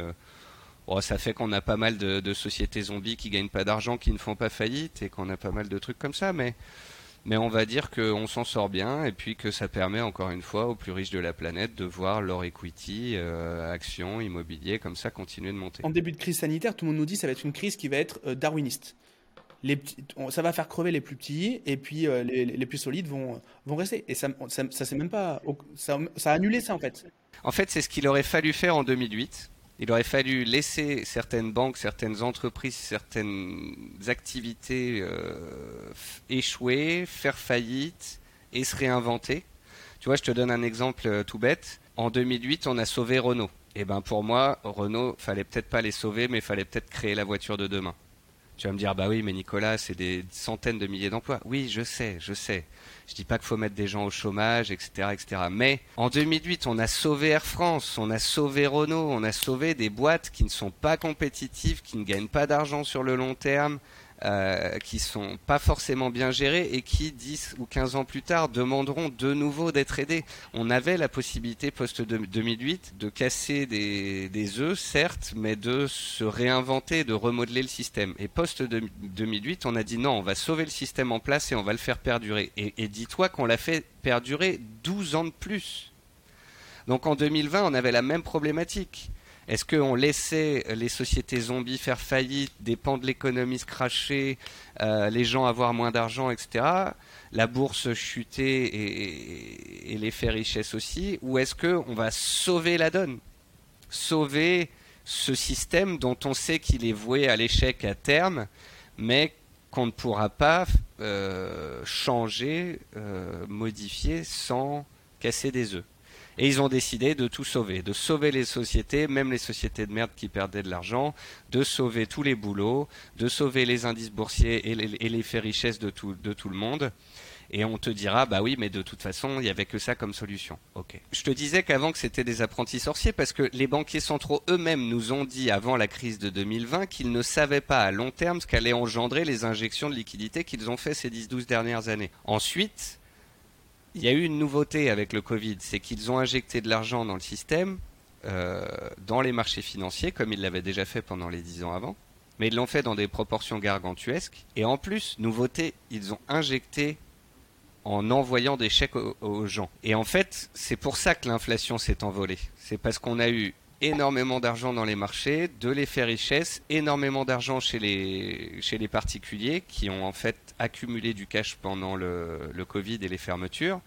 Oh, ça fait qu'on a pas mal de, de, sociétés zombies qui gagnent pas d'argent, qui ne font pas faillite, et qu'on a pas mal de trucs comme ça. Mais mais on va dire qu'on s'en sort bien et puis que ça permet encore une fois aux plus riches de la planète de voir leur equity, euh, actions, immobilier, comme ça continuer de monter. En début de crise sanitaire, tout le monde nous dit que ça va être une crise qui va être euh, darwiniste. Les ça va faire crever les plus petits et puis euh, les, plus solides vont, vont rester. Et ça, ça, ça même pas, ça, ça a annulé ça en fait. En fait, c'est ce qu'il aurait fallu faire en 2008 il aurait fallu laisser certaines banques, certaines entreprises, certaines activités euh, échouer, faire faillite et se réinventer. Tu vois, je te donne un exemple euh, tout bête. En 2008, on a sauvé Renault. Et eh ben pour moi, Renault, fallait peut-être pas les sauver, mais fallait peut-être créer la voiture de demain. Tu vas me dire, bah oui, mais Nicolas, c'est des centaines de milliers d'emplois. Oui, je sais, je sais. Je dis pas qu'il faut mettre des gens au chômage, etc., etc. Mais en 2008, on a sauvé Air France, on a sauvé Renault, on a sauvé des boîtes qui ne sont pas compétitives, qui ne gagnent pas d'argent sur le long terme, euh, qui sont pas forcément bien gérés et qui 10 ou 15 ans plus tard demanderont de nouveau d'être aidés. On avait la possibilité post 2008 de casser des, œufs, certes, mais de se réinventer, de remodeler le système. Et post 2008, on a dit non, on va sauver le système en place et on va le faire perdurer. Et dis-toi qu'on l'a fait perdurer 12 ans de plus. Donc en 2020, on avait la même problématique. Est-ce qu'on laissait les sociétés zombies faire faillite, des pans de l'économie se cracher, euh, les gens avoir moins d'argent, etc. La bourse chuter et, et l'effet richesse aussi Ou est-ce qu'on va sauver la donne? Sauver ce système dont on sait qu'il est voué à l'échec à terme, mais qu'on ne pourra pas euh, changer, euh, modifier sans casser des œufs? Et ils ont décidé de tout sauver, de sauver les sociétés, même les sociétés de merde qui perdaient de l'argent, de sauver tous les boulots, de sauver les indices boursiers et l'effet richesse de tout, de tout le monde. Et on te dira, bah oui, mais de toute façon, il n'y avait que ça comme solution. Ok. Je te disais qu'avant que c'était des apprentis sorciers parce que les banquiers centraux eux-mêmes nous ont dit avant la crise de 2020 qu'ils ne savaient pas à long terme ce qu'allaient engendrer les injections de liquidités qu'ils ont fait ces 10-12 dernières années. Ensuite, il y a eu une nouveauté avec le Covid, c'est qu'ils ont injecté de l'argent dans le système, euh, dans les marchés financiers, comme ils l'avaient déjà fait pendant les dix ans avant, mais ils l'ont fait dans des proportions gargantuesques. Et en plus, nouveauté, ils ont injecté en envoyant des chèques aux, aux gens. Et en fait, c'est pour ça que l'inflation s'est envolée. C'est parce qu'on a eu énormément d'argent dans les marchés, de l'effet richesse, énormément d'argent chez les, chez les particuliers qui ont en fait accumulé du cash pendant le, le Covid et les fermetures.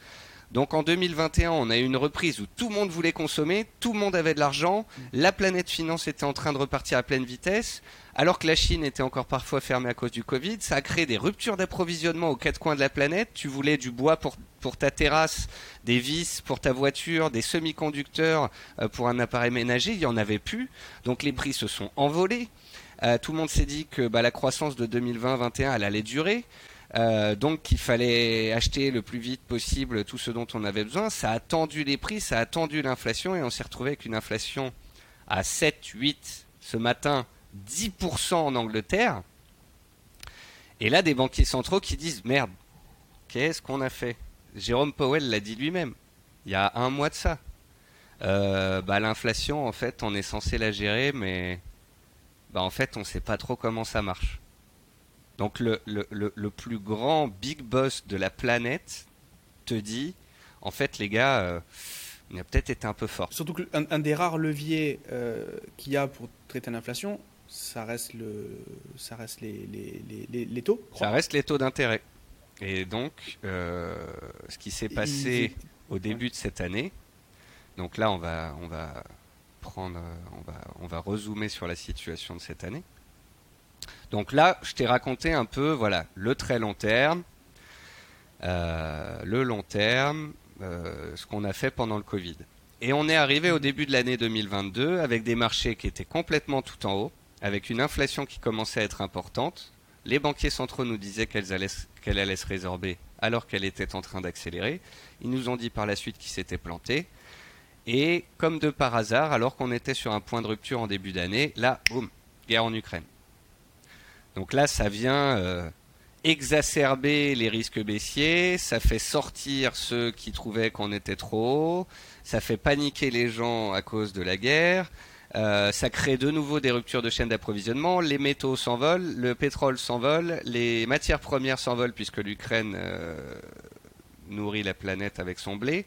Donc en 2021, on a eu une reprise où tout le monde voulait consommer, tout le monde avait de l'argent, la planète finance était en train de repartir à pleine vitesse, alors que la Chine était encore parfois fermée à cause du Covid. Ça a créé des ruptures d'approvisionnement aux quatre coins de la planète. Tu voulais du bois pour, ta terrasse, des vis pour ta voiture, des semi-conducteurs euh, pour un appareil ménager, il n'y en avait plus. Donc les prix se sont envolés. Euh, tout le monde s'est dit que bah, la croissance de 2020-2021, elle allait durer. Euh, donc qu'il fallait acheter le plus vite possible tout ce dont on avait besoin. Ça a tendu les prix, ça a tendu l'inflation et on s'est retrouvé avec une inflation à 7, 8 ce matin, 10% en Angleterre. Et là, des banquiers centraux qui disent merde, qu'est-ce qu'on a fait? Jérôme Powell l'a dit lui-même, il y a un mois de ça. Euh, bah, l'inflation, en fait, on est censé la gérer, mais bah, en fait, on ne sait pas trop comment ça marche. Donc le, le, le, le, plus grand big boss de la planète te dit, en fait les gars, euh, on a peut-être été un peu fort. Surtout qu'un un des rares leviers euh, qu'il y a pour traiter l'inflation, ça reste, le, ça reste les, les, les, les taux. Ça reste les taux d'intérêt. Et donc, euh, ce qui s'est passé Il... au début de cette année, donc là on va, on va prendre, on va, on va rezoomer sur la situation de cette année. Donc là, je t'ai raconté un peu, voilà, le très long terme, euh, le long terme, euh, ce qu'on a fait pendant le Covid. Et on est arrivé au début de l'année 2022 avec des marchés qui étaient complètement tout en haut, avec une inflation qui commençait à être importante. Les banquiers centraux nous disaient qu'elle allait, allait, se résorber alors qu'elle était en train d'accélérer. Ils nous ont dit par la suite qu'ils s'étaient plantés. Et comme de par hasard, alors qu'on était sur un point de rupture en début d'année, là, boum, guerre en Ukraine. Donc là, ça vient euh, exacerber les risques baissiers, ça fait sortir ceux qui trouvaient qu'on était trop haut, ça fait paniquer les gens à cause de la guerre, euh, ça crée de nouveau des ruptures de chaîne d'approvisionnement, les métaux s'envolent, le pétrole s'envole, les matières premières s'envolent puisque l'Ukraine euh, nourrit la planète avec son blé.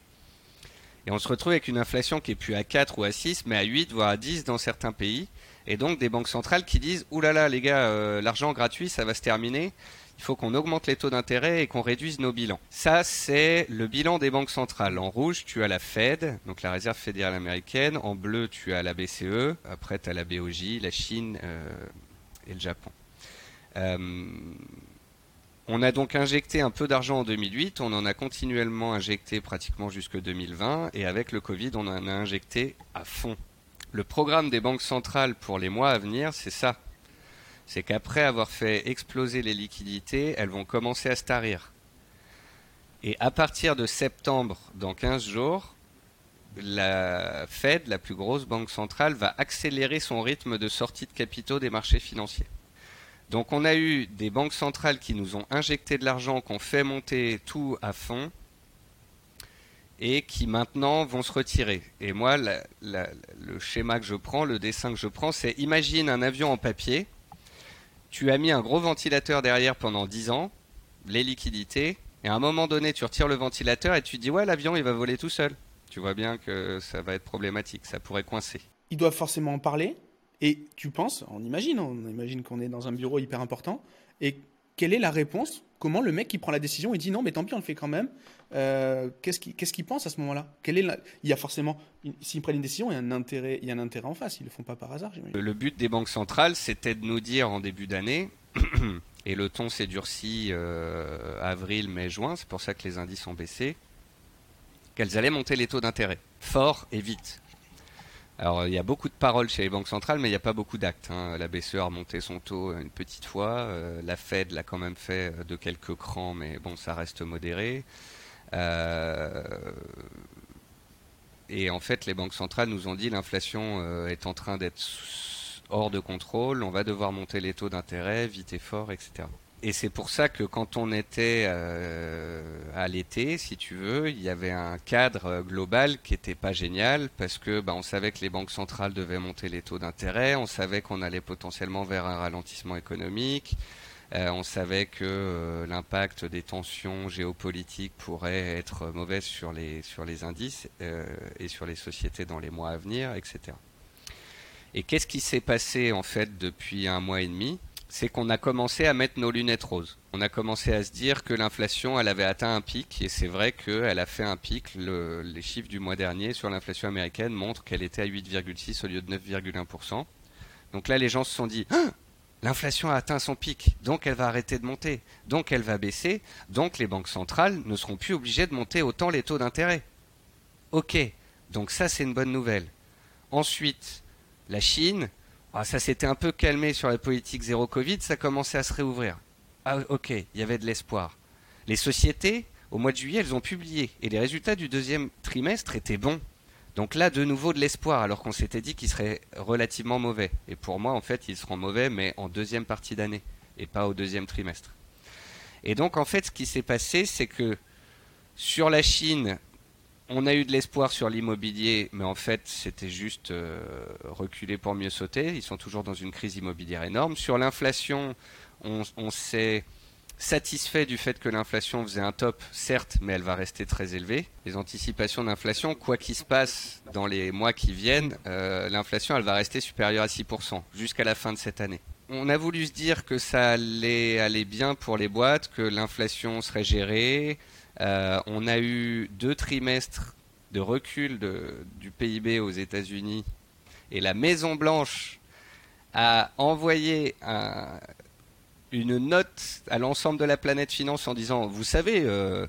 Et on se retrouve avec une inflation qui est plus à 4 ou à 6, mais à 8, voire à 10 dans certains pays. Et donc des banques centrales qui disent Ouh là là, les gars, euh, l'argent gratuit, ça va se terminer. Il faut qu'on augmente les taux d'intérêt et qu'on réduise nos bilans. Ça, c'est le bilan des banques centrales. En rouge, tu as la Fed, donc la Réserve fédérale américaine. En bleu, tu as la BCE. Après, tu as la BOJ, la Chine euh, et le Japon. Euh, on a donc injecté un peu d'argent en 2008, on en a continuellement injecté pratiquement jusque 2020, et avec le Covid, on en a injecté à fond. Le programme des banques centrales pour les mois à venir, c'est ça. c'est qu'après avoir fait exploser les liquidités, elles vont commencer à se tarir. Et à partir de septembre, dans 15 jours, la Fed, la plus grosse banque centrale, va accélérer son rythme de sortie de capitaux des marchés financiers. Donc on a eu des banques centrales qui nous ont injecté de l'argent, qui ont fait monter tout à fond, et qui maintenant vont se retirer. Et moi, le schéma que je prends, le dessin que je prends, c'est imagine un avion en papier, tu as mis un gros ventilateur derrière pendant 10 ans, les liquidités, et à un moment donné, tu retires le ventilateur et tu dis ouais, l'avion il va voler tout seul. Tu vois bien que ça va être problématique, ça pourrait coincer. Ils doivent forcément en parler. Et tu penses, on imagine, on imagine qu'on est dans un bureau hyper important. Et quelle est la réponse Comment le mec qui prend la décision il dit non, mais tant pis, on le fait quand même. Euh, qu'est-ce qu'il pense à ce moment-là? Il y a forcément, s'ils prennent une décision, il y a un intérêt, il y a un intérêt en face. Ils le font pas par hasard. Le but des banques centrales, c'était de nous dire en début d'année, et le ton s'est durci euh, avril, mai, juin. C'est pour ça que les indices ont baissé qu'elles allaient monter les taux d'intérêt fort et vite. Alors il y a beaucoup de paroles chez les banques centrales, mais il n'y a pas beaucoup d'actes. Hein. La BCE a remonté son taux une petite fois, euh, la Fed l'a quand même fait de quelques crans, mais bon, ça reste modéré. Euh, et en fait, les banques centrales nous ont dit l'inflation euh, est en train d'être hors de contrôle, on va devoir monter les taux d'intérêt vite et fort, etc. Et c'est pour ça que quand on était euh, à l'été, si tu veux, il y avait un cadre global qui était pas génial parce que bah, on savait que les banques centrales devaient monter les taux d'intérêt, on savait qu'on allait potentiellement vers un ralentissement économique, euh, on savait que euh, l'impact des tensions géopolitiques pourrait être mauvais sur les sur les indices et sur les sociétés dans les mois à venir, etc. Et qu'est-ce qui s'est passé en fait depuis un mois et demi? C'est qu'on a commencé à mettre nos lunettes roses. On a commencé à se dire que l'inflation, elle avait atteint un pic, et c'est vrai qu'elle a fait un pic. les chiffres du mois dernier sur l'inflation américaine montrent qu'elle était à 8,6 au lieu de 9,1%. Donc là, les gens se sont dit, ah, l'inflation a atteint son pic, donc elle va arrêter de monter, donc elle va baisser, donc les banques centrales ne seront plus obligées de monter autant les taux d'intérêt. Ok, donc ça c'est une bonne nouvelle. Ensuite, la Chine, ah, ça s'était un peu calmé sur la politique zéro Covid, ça commençait à se réouvrir. Ah ok, il y avait de l'espoir. Les sociétés, au mois de juillet, elles ont publié et les résultats du deuxième trimestre étaient bons. Donc là, de nouveau de l'espoir, alors qu'on s'était dit qu'ils seraient relativement mauvais. Et pour moi, en fait, ils seront mauvais, mais en deuxième partie d'année, et pas au deuxième trimestre. Et donc, en fait, ce qui s'est passé, c'est que sur la Chine, on a eu de l'espoir sur l'immobilier, mais en fait, c'était juste euh, reculer pour mieux sauter. Ils sont toujours dans une crise immobilière énorme. Sur l'inflation, on, s'est satisfait du fait que l'inflation faisait un top, certes, mais elle va rester très élevée. Les anticipations d'inflation, quoi qu'il se passe dans les mois qui viennent, euh, l'inflation, elle va rester supérieure à 6% jusqu'à la fin de cette année. On a voulu se dire que ça allait aller bien pour les boîtes, que l'inflation serait gérée, euh, on a eu deux trimestres de recul du PIB aux États-Unis et la Maison Blanche a envoyé une note à l'ensemble de la planète finance en disant vous savez euh,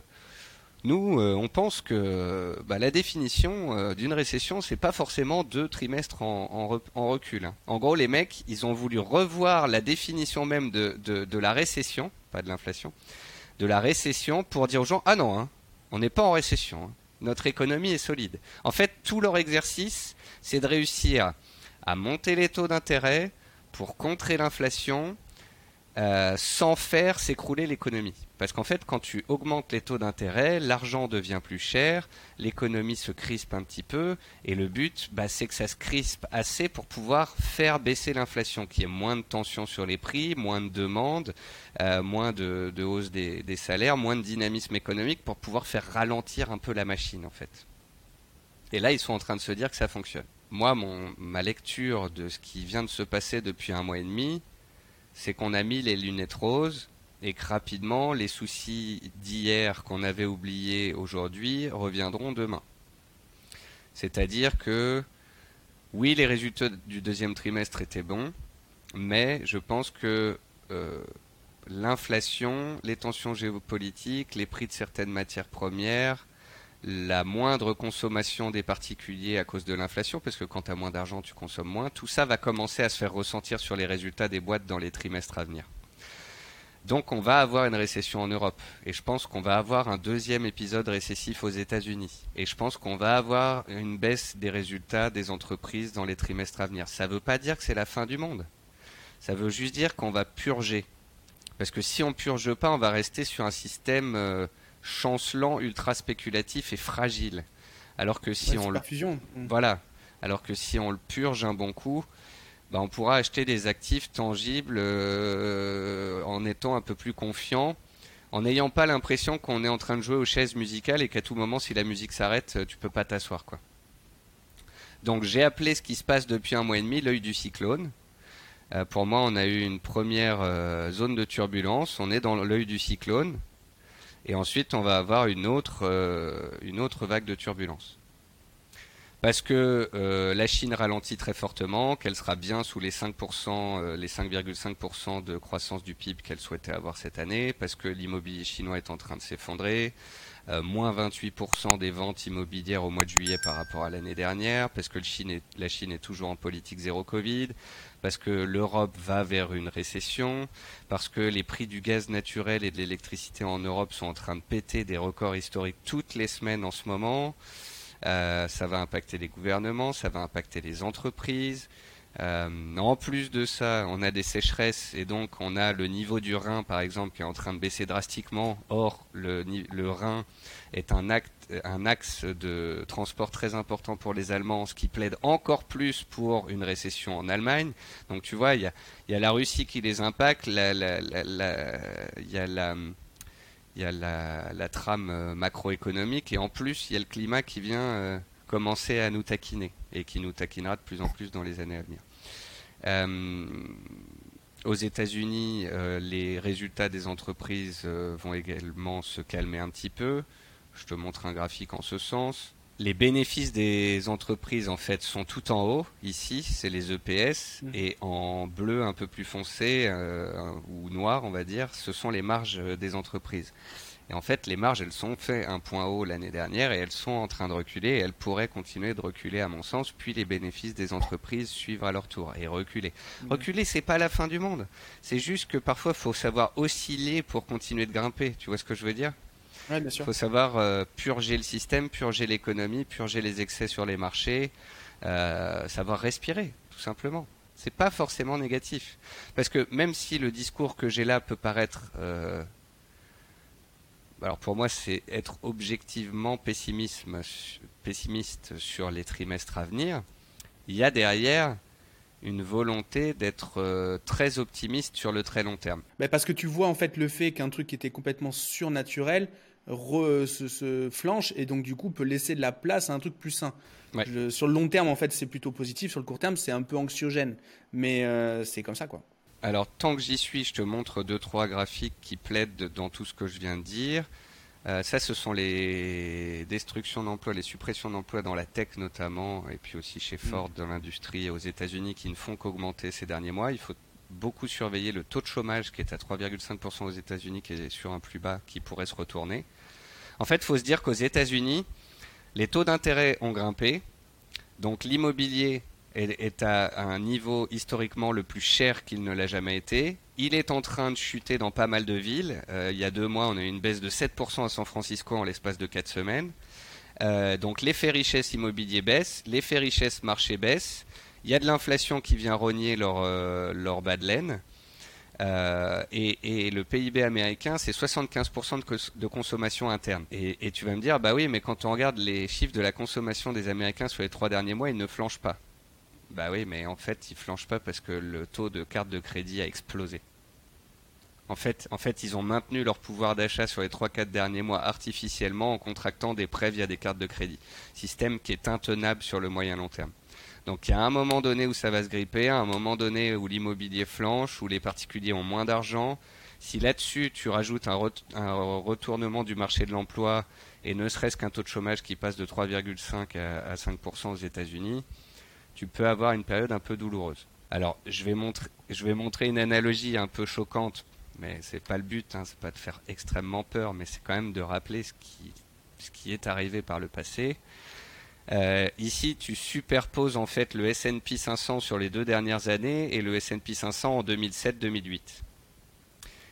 nous euh, on pense que bah, la définition d'une récession c'est pas forcément deux trimestres en, recul hein. en gros les mecs ils ont voulu revoir la définition même de la récession pas de l'inflation de la récession pour dire aux gens ah non, hein, on n'est pas en récession, hein. notre économie est solide. En fait, tout leur exercice, c'est de réussir à monter les taux d'intérêt pour contrer l'inflation euh, sans faire s'écrouler l'économie. Parce qu'en fait, quand tu augmentes les taux d'intérêt, l'argent devient plus cher, l'économie se crispe un petit peu, et le but, bah, c'est que ça se crispe assez pour pouvoir faire baisser l'inflation, qu'il y ait moins de tension sur les prix, moins de demandes, euh, moins de, hausse des, des, salaires, moins de dynamisme économique pour pouvoir faire ralentir un peu la machine, en fait. Et là, ils sont en train de se dire que ça fonctionne. Moi, mon, ma lecture de ce qui vient de se passer depuis un mois et demi, c'est qu'on a mis les lunettes roses et que rapidement les soucis d'hier qu'on avait oubliés aujourd'hui reviendront demain. C'est-à-dire que oui, les résultats du deuxième trimestre étaient bons, mais je pense que euh, l'inflation, les tensions géopolitiques, les prix de certaines matières premières, la moindre consommation des particuliers à cause de l'inflation, parce que quand tu as moins d'argent, tu consommes moins, tout ça va commencer à se faire ressentir sur les résultats des boîtes dans les trimestres à venir. Donc on va avoir une récession en Europe. Et je pense qu'on va avoir un deuxième épisode récessif aux États-Unis. Et je pense qu'on va avoir une baisse des résultats des entreprises dans les trimestres à venir. Ça ne veut pas dire que c'est la fin du monde. Ça veut juste dire qu'on va purger. Parce que si on purge pas, on va rester sur un système euh, chancelant, ultra spéculatif et fragile. Alors que si on le voilà, alors que si on le purge un bon coup, bah, on pourra acheter des actifs tangibles euh, en étant un peu plus confiant, en n'ayant pas l'impression qu'on est en train de jouer aux chaises musicales et qu'à tout moment, si la musique s'arrête, tu peux pas t'asseoir, quoi. Donc j'ai appelé ce qui se passe depuis un mois et demi l'œil du cyclone. Euh, pour moi, on a eu une première euh, zone de turbulence. On est dans l'œil du cyclone. Et ensuite, on va avoir une autre, euh, une autre vague de turbulence. Parce que la Chine ralentit très fortement, qu'elle sera bien sous les 5%, les 5,5% de croissance du PIB qu'elle souhaitait avoir cette année, parce que l'immobilier chinois est en train de s'effondrer, moins 28% des ventes immobilières au mois de juillet par rapport à l'année dernière, parce que la Chine est toujours en politique zéro Covid, parce que l'Europe va vers une récession, parce que les prix du gaz naturel et de l'électricité en Europe sont en train de péter des records historiques toutes les semaines en ce moment. Euh, ça va impacter les gouvernements, ça va impacter les entreprises. Euh, en plus de ça, on a des sécheresses et donc on a le niveau du Rhin, par exemple, qui est en train de baisser drastiquement. Or, le, le Rhin est un, acte, un axe de transport très important pour les Allemands, ce qui plaide encore plus pour une récession en Allemagne. Donc tu vois, il y a, la Russie qui les impacte, il y a la trame macroéconomique et en plus il y a le climat qui vient euh, commencer à nous taquiner et qui nous taquinera de plus en plus dans les années à venir. Euh, aux États-Unis, euh, les résultats des entreprises vont également se calmer un petit peu. Je te montre un graphique en ce sens. Les bénéfices des entreprises en fait sont tout en haut. Ici, c'est les EPS mmh. et en bleu un peu plus foncé euh, ou noir, on va dire, ce sont les marges des entreprises. Et en fait, les marges, elles sont fait un point haut l'année dernière et elles sont en train de reculer et elles pourraient continuer de reculer à mon sens, puis les bénéfices des entreprises suivre à leur tour et reculer. Mmh. Reculer, c'est pas la fin du monde. C'est juste que parfois, il faut savoir osciller pour continuer de grimper. Tu vois ce que je veux dire? Il faut savoir euh, purger le système, purger l'économie, purger les excès sur les marchés, euh, savoir respirer, tout simplement. C'est pas forcément négatif. Parce que même si le discours que j'ai là peut paraître euh, alors pour moi, c'est être objectivement pessimiste sur les trimestres à venir. Il y a derrière une volonté d'être très optimiste sur le très long terme. Ben, parce que tu vois en fait le fait qu'un truc qui était complètement surnaturel se, flanche et donc du coup peut laisser de la place à un truc plus sain. sur le long terme, en fait, c'est plutôt positif. Sur le court terme, c'est un peu anxiogène. Mais euh, c'est comme ça, quoi. Alors, tant que j'y suis, je te montre deux, trois graphiques qui plaident dans tout ce que je viens de dire. Euh, ça, ce sont les destructions d'emplois, les suppressions d'emplois dans la tech notamment, et puis aussi chez mm. Ford dans l'industrie aux États-Unis qui ne font qu'augmenter ces derniers mois. Il faut beaucoup surveiller le taux de chômage qui est à 3,5% aux États-Unis, qui est sur un plus bas, qui pourrait se retourner. En fait, il faut se dire qu'aux États-Unis, les taux d'intérêt ont grimpé, donc l'immobilier est, à un niveau historiquement le plus cher qu'il ne l'a jamais été. Il est en train de chuter dans pas mal de villes. Euh, il y a deux mois, on a eu une baisse de 7% à San Francisco en l'espace de 4 semaines. Euh, donc l'effet richesse immobilier baisse, l'effet richesse marché baisse. Il y a de l'inflation qui vient rogner leur, euh, leur bas de laine. Euh, et, le PIB américain, c'est 75% de, consommation interne. Et, tu vas me dire, bah oui, mais quand on regarde les chiffres de la consommation des Américains sur les trois derniers mois, ils ne flanchent pas. Bah oui, mais en fait, ils flanchent pas parce que le taux de carte de crédit a explosé. En fait, en fait, ils ont maintenu leur pouvoir d'achat sur les 3-4 derniers mois artificiellement en contractant des prêts via des cartes de crédit. Système qui est intenable sur le moyen long terme. Donc il y a un moment donné où ça va se gripper, un moment donné où l'immobilier flanche, où les particuliers ont moins d'argent. Si là-dessus tu rajoutes un, retournement du marché de l'emploi et ne serait-ce qu'un taux de chômage qui passe de 3,5 à, 5% aux États-Unis, tu peux avoir une période un peu douloureuse. Alors je vais montrer, une analogie un peu choquante, mais c'est pas le but, hein, c'est pas de faire extrêmement peur, mais c'est quand même de rappeler ce qui est arrivé par le passé. Euh, ici, tu superposes en fait le S&P 500 sur les deux dernières années et le S&P 500 en 2007-2008.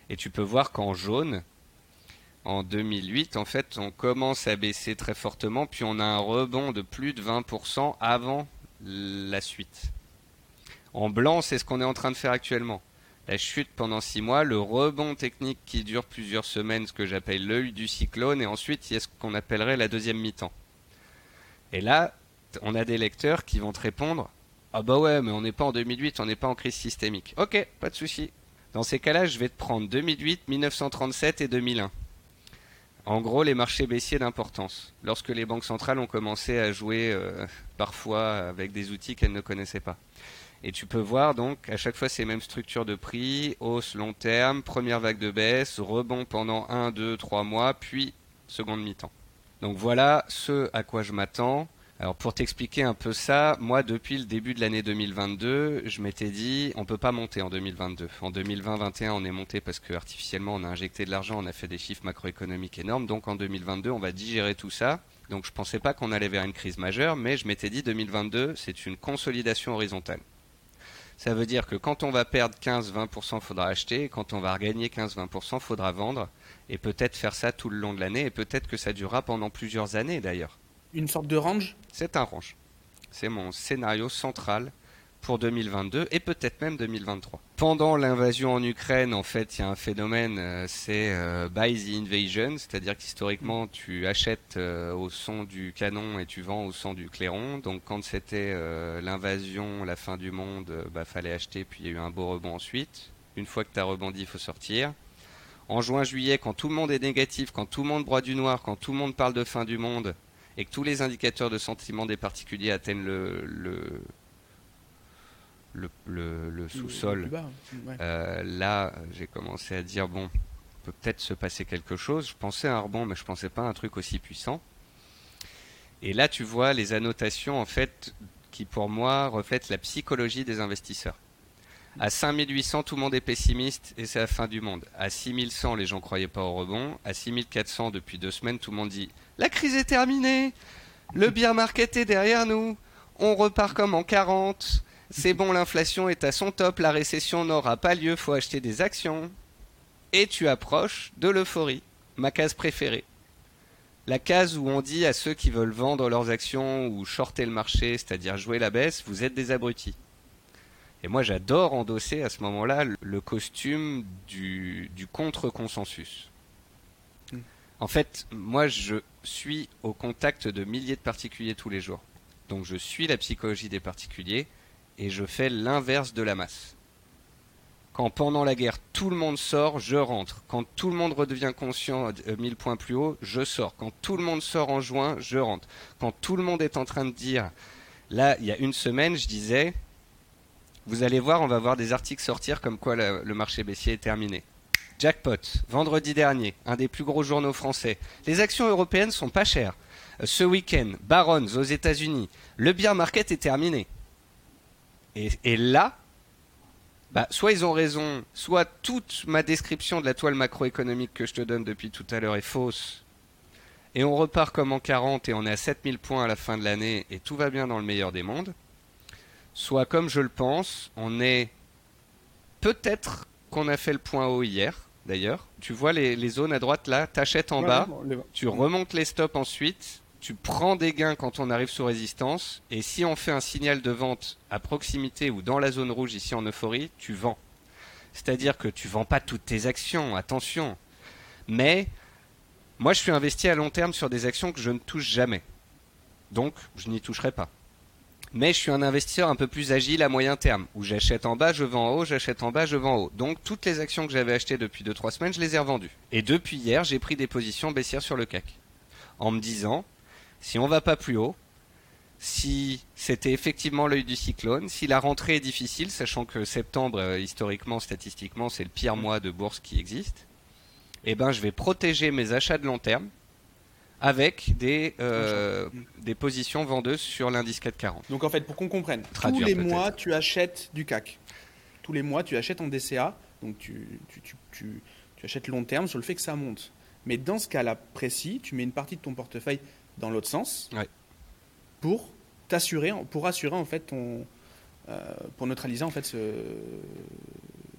Et tu peux voir qu'en jaune, en 2008, en fait, on commence à baisser très fortement, puis on a un rebond de plus de 20% avant la suite. En blanc, c'est ce qu'on est en train de faire actuellement. La chute pendant 6 mois, le rebond technique qui dure plusieurs semaines, ce que j'appelle l'œil du cyclone, et ensuite il y a ce qu'on appellerait la deuxième mi-temps. Et là, on a des lecteurs qui vont te répondre Ah bah ouais, mais on n'est pas en 2008, on n'est pas en crise systémique. Ok, pas de souci. Dans ces cas-là, je vais te prendre 2008, 1937 et 2001. En gros, les marchés baissiers d'importance. Lorsque les banques centrales ont commencé à jouer euh, parfois avec des outils qu'elles ne connaissaient pas. Et tu peux voir donc à chaque fois ces mêmes structures de prix, hausse long terme, première vague de baisse, rebond pendant 1, 2, 3 mois, puis seconde mi-temps. Donc voilà ce à quoi je m'attends. Alors pour t'expliquer un peu ça, moi depuis le début de l'année 2022, je m'étais dit on peut pas monter en 2022. En 2020-21 on est monté parce que artificiellement on a injecté de l'argent, on a fait des chiffres macroéconomiques énormes. Donc en 2022 on va digérer tout ça. Donc je pensais pas qu'on allait vers une crise majeure, mais je m'étais dit 2022 c'est une consolidation horizontale. Ça veut dire que quand on va perdre 15-20%, faudra acheter, et quand on va regagner 15-20%, faudra vendre, et peut-être faire ça tout le long de l'année, et peut-être que ça durera pendant plusieurs années d'ailleurs. Une sorte de range? C'est un range. C'est mon scénario central pour 2022 et peut-être même 2023. Pendant l'invasion en Ukraine, en fait, il y a un phénomène, euh, c'est euh, buy the invasion, c'est-à-dire qu'historiquement, tu achètes euh, au son du canon et tu vends au son du clairon. Donc quand c'était l'invasion, la fin du monde, bah fallait acheter, puis il y a eu un beau rebond ensuite. Une fois que tu as rebondi, il faut sortir. En juin-juillet, quand tout le monde est négatif, quand tout le monde broie du noir, quand tout le monde parle de fin du monde, et que tous les indicateurs de sentiment des particuliers atteignent le, le, sous-sol, euh, là, j'ai commencé à dire bon, peut peut-être se passer quelque chose. Je pensais à un rebond, mais je pensais pas à un truc aussi puissant. Et là, tu vois les annotations en fait qui pour moi reflètent la psychologie des investisseurs. À 5800, tout le monde est pessimiste et c'est la fin du monde. À 6100, les gens croyaient pas au rebond. À 6400, depuis deux semaines, tout le monde dit la crise est terminée, le bien market est derrière nous, on repart comme en 40, c'est bon, l'inflation est à son top, la récession n'aura pas lieu, faut acheter des actions. Et tu approches de l'euphorie, ma case préférée. La case où on dit à ceux qui veulent vendre leurs actions ou shorter le marché, c'est-à-dire jouer la baisse, vous êtes des abrutis. Et moi j'adore endosser à ce moment-là le costume du, du contre-consensus. Hmm. En fait, moi je suis au contact de milliers de particuliers tous les jours. Donc je suis la psychologie des particuliers et je fais l'inverse de la masse. Quand pendant la guerre tout le monde sort, je rentre. Quand tout le monde redevient conscient 1000 euh, points plus haut, je sors. Quand tout le monde sort en juin, je rentre. Quand tout le monde est en train de dire, là, il y a une semaine, je disais, vous allez voir, on va voir des articles sortir comme quoi le, marché baissier est terminé. Jackpot, vendredi dernier, un des plus gros journaux français. Les actions européennes sont pas chères. Euh, ce week-end, Barron's aux États-Unis, le beer market est terminé. Et, là, bah, soit ils ont raison, soit toute ma description de la toile macroéconomique que je te donne depuis tout à l'heure est fausse. Et on repart comme en 40 et on est à 7000 points à la fin de l'année et tout va bien dans le meilleur des mondes. Soit comme je le pense, on est peut-être qu'on a fait le point haut hier, d'ailleurs. Tu vois les, zones à droite là, t'achètes en bas, tu remontes les stops ensuite, tu prends des gains quand on arrive sous résistance, et si on fait un signal de vente à proximité ou dans la zone rouge ici en euphorie, tu vends. C'est-à-dire que tu vends pas toutes tes actions, attention. Mais moi je suis investi à long terme sur des actions que je ne touche jamais. Donc je n'y toucherai pas. Mais je suis un investisseur un peu plus agile à moyen terme, où j'achète en bas, je vends en haut, j'achète en bas, je vends en haut. Donc toutes les actions que j'avais achetées depuis 2-3 semaines, je les ai revendues. Et depuis hier, j'ai pris des positions baissières sur le CAC. En me disant, si on va pas plus haut, si c'était effectivement l'œil du cyclone, si la rentrée est difficile, sachant que septembre, euh, historiquement, statistiquement, c'est le pire mois de bourse qui existe, eh ben, je vais protéger mes achats de long terme avec des, euh, des positions vendeuses sur l'indice 440. Donc en fait, pour qu'on comprenne, tous les mois, tu achètes du CAC. Tous les mois, tu achètes en DCA, donc tu, tu, tu, tu achètes long terme sur le fait que ça monte. Mais dans ce cas-là précis, tu mets une partie de ton portefeuille dans l'autre sens pour t'assurer, pour assurer en fait ton, euh, pour neutraliser en fait ce,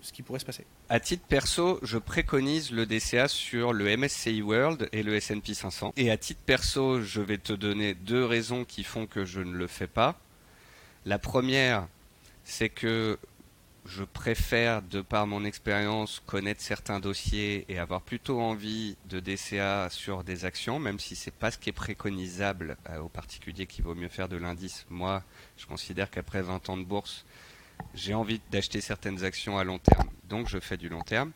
ce qui pourrait se passer. À titre perso, je préconise le DCA sur le MSCI World et le S&P 500. Et à titre perso, je vais te donner deux raisons qui font que je ne le fais pas. La première, c'est que je préfère, de par mon expérience, connaître certains dossiers et avoir plutôt envie de DCA sur des actions, même si c'est pas ce qui est préconisable euh, aux particuliers qui vaut mieux faire de l'indice. Moi, je considère qu'après 20 ans de bourse, j'ai envie d'acheter certaines actions à long terme, donc je fais du long terme.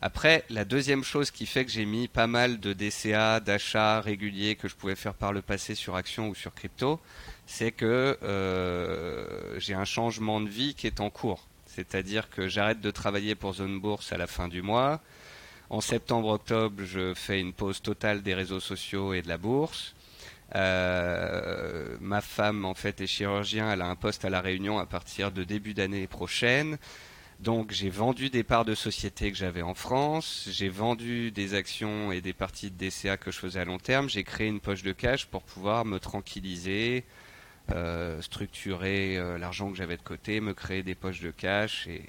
Après, la deuxième chose qui fait que j'ai mis pas mal de DCA, d'achats réguliers que je pouvais faire par le passé sur actions ou sur crypto, c'est que euh, j'ai un changement de vie qui est en cours. C'est-à-dire que j'arrête de travailler pour Zone Bourse à la fin du mois. En septembre-octobre, je fais une pause totale des réseaux sociaux et de la bourse. Euh, ma femme, en fait, est chirurgien. Elle a un poste à La Réunion à partir de début d'année prochaine. Donc, j'ai vendu des parts de société que j'avais en France. J'ai vendu des actions et des parties de DCA que je faisais à long terme. J'ai créé une poche de cash pour pouvoir me tranquilliser, euh, structurer euh, l'argent que j'avais de côté, me créer des poches de cash et,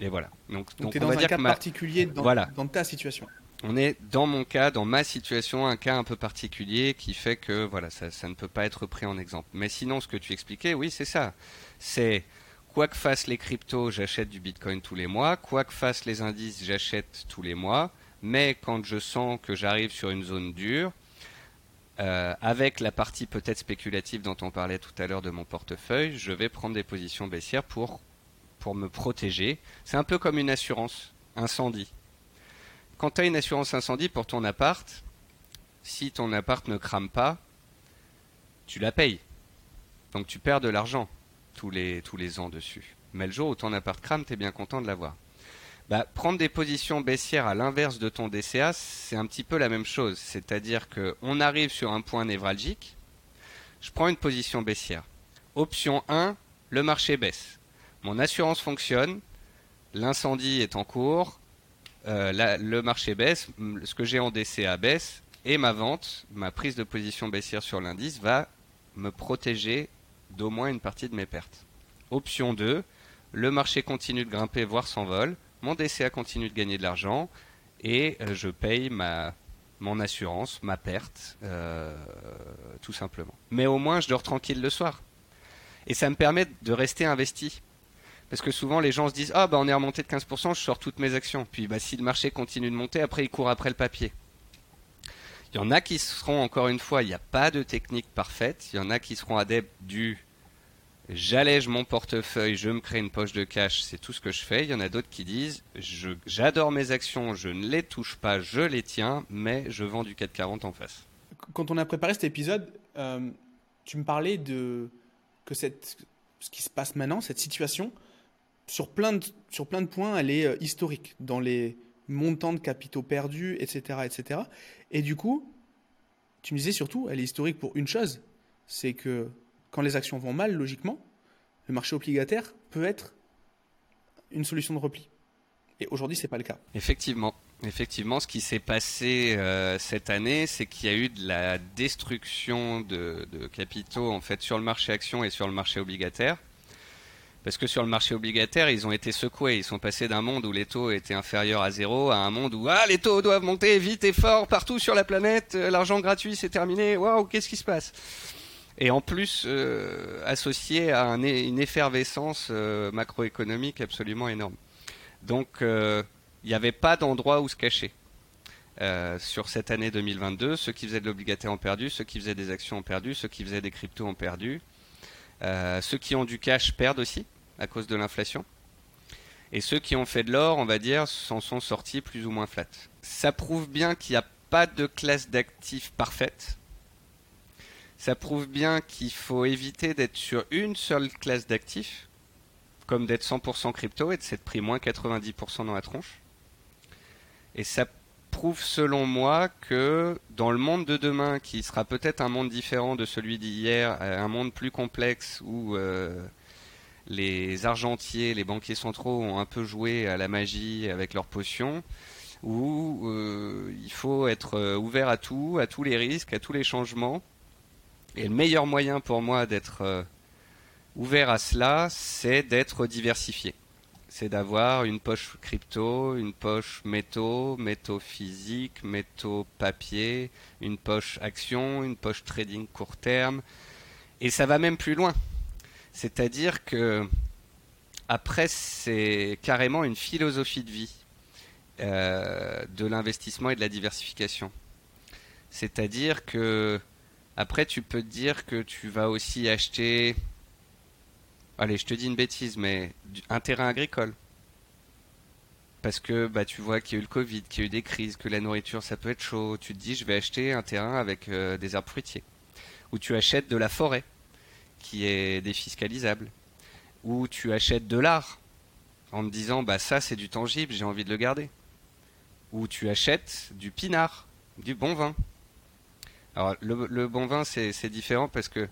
et, voilà. Donc, donc, on dans va un dire cas particulier dans, dans ta situation on est dans mon cas, dans ma situation, un cas un peu particulier qui fait que voilà, ça, ne peut pas être pris en exemple. Mais sinon, ce que tu expliquais, oui, c'est ça. C'est quoi que fassent les cryptos, j'achète du Bitcoin tous les mois. Quoi que fassent les indices, j'achète tous les mois. Mais quand je sens que j'arrive sur une zone dure, euh, avec la partie peut-être spéculative dont on parlait tout à l'heure de mon portefeuille, je vais prendre des positions baissières pour, pour me protéger. C'est un peu comme une assurance incendie quand tu as une assurance incendie pour ton appart, si ton appart ne crame pas, tu la payes. Donc tu perds de l'argent tous les, ans dessus. Mais le jour où ton appart crame, tu es bien content de l'avoir. Bah, prendre des positions baissières à l'inverse de ton DCA, c'est un petit peu la même chose. C'est-à-dire qu'on arrive sur un point névralgique, je prends une position baissière. Option 1, le marché baisse. Mon assurance fonctionne, l'incendie est en cours, euh, le marché baisse, ce que j'ai en DCA baisse, et ma vente, ma prise de position baissière sur l'indice va me protéger d'au moins une partie de mes pertes. Option 2, le marché continue de grimper, voire s'envole, mon DCA continue de gagner de l'argent, et euh, je paye mon assurance, ma perte, euh, tout simplement. Mais au moins, je dors tranquille le soir. Et ça me permet de rester investi. Parce que souvent les gens se disent ah bah on est remonté de 15%, je sors toutes mes actions. Puis bah si le marché continue de monter, après il court après le papier. Il y en a qui seront encore une fois, il n'y a pas de technique parfaite. Il y en a qui seront adeptes du j'allège mon portefeuille, je me crée une poche de cash, c'est tout ce que je fais. Il y en a d'autres qui disent j'adore mes actions, je ne les touche pas, je les tiens, mais je vends du 440 en face. Quand on a préparé cet épisode, euh, tu me parlais de que cette, ce qui se passe maintenant, cette situation, sur plein de, sur plein de points, elle est euh, historique dans les montants de capitaux perdus, etc., etc. Et du coup, tu me disais surtout, elle est historique pour une chose, c'est que quand les actions vont mal, logiquement, le marché obligataire peut être une solution de repli. Et aujourd'hui, c'est pas le cas. Effectivement. Effectivement, ce qui s'est passé euh, cette année, c'est qu'il y a eu de la destruction de, capitaux en fait sur le marché action et sur le marché obligataire. Parce que sur le marché obligataire, ils ont été secoués. Ils sont passés d'un monde où les taux étaient inférieurs à zéro à un monde où ah les taux doivent monter vite et fort partout sur la planète. Euh, l'argent gratuit c'est terminé. Waouh, qu'est-ce qui se passe? Et en plus euh, associé à une effervescence euh, macroéconomique absolument énorme. Donc il n'y avait pas d'endroit où se cacher. sur cette année 2022, ceux qui faisaient de l'obligataire ont perdu, ceux qui faisaient des actions ont perdu, ceux qui faisaient des cryptos ont perdu. Ceux qui ont du cash perdent aussi à cause de l'inflation. Et ceux qui ont fait de l'or, on va dire, s'en sont sortis plus ou moins flat. Ça prouve bien qu'il n'y a pas de classe d'actifs parfaite. Ça prouve bien qu'il faut éviter d'être sur une seule classe d'actifs, comme d'être 100% crypto et de s'être pris moins 90% dans la tronche. Et ça prouve selon moi que dans le monde de demain, qui sera peut-être un monde différent de celui d'hier, un monde plus complexe où euh, les argentiers, les banquiers centraux ont un peu joué à la magie avec leurs potions. où il faut être ouvert à tout, à tous les risques, à tous les changements. Et le meilleur moyen pour moi d'être ouvert à cela, c'est d'être diversifié c'est d'avoir une poche crypto, une poche métaux, métaux physiques, métaux papier, une poche action, une poche trading court terme. Et ça va même plus loin. C'est-à-dire que après, c'est carrément une philosophie de vie euh, de l'investissement et de la diversification. C'est-à-dire que après, tu peux te dire que tu vas aussi acheter allez, je te dis une bêtise, mais un terrain agricole. Parce que bah, tu vois qu'il y a eu le Covid, qu'il y a eu des crises, que la nourriture ça peut être chaud. Tu te dis, je vais acheter un terrain avec euh, des arbres fruitiers. Ou tu achètes de la forêt, qui est défiscalisable. Ou tu achètes de l'art, en te disant, bah ça c'est du tangible, j'ai envie de le garder. Ou tu achètes du pinard, du bon vin. Alors le, le bon vin c'est différent parce que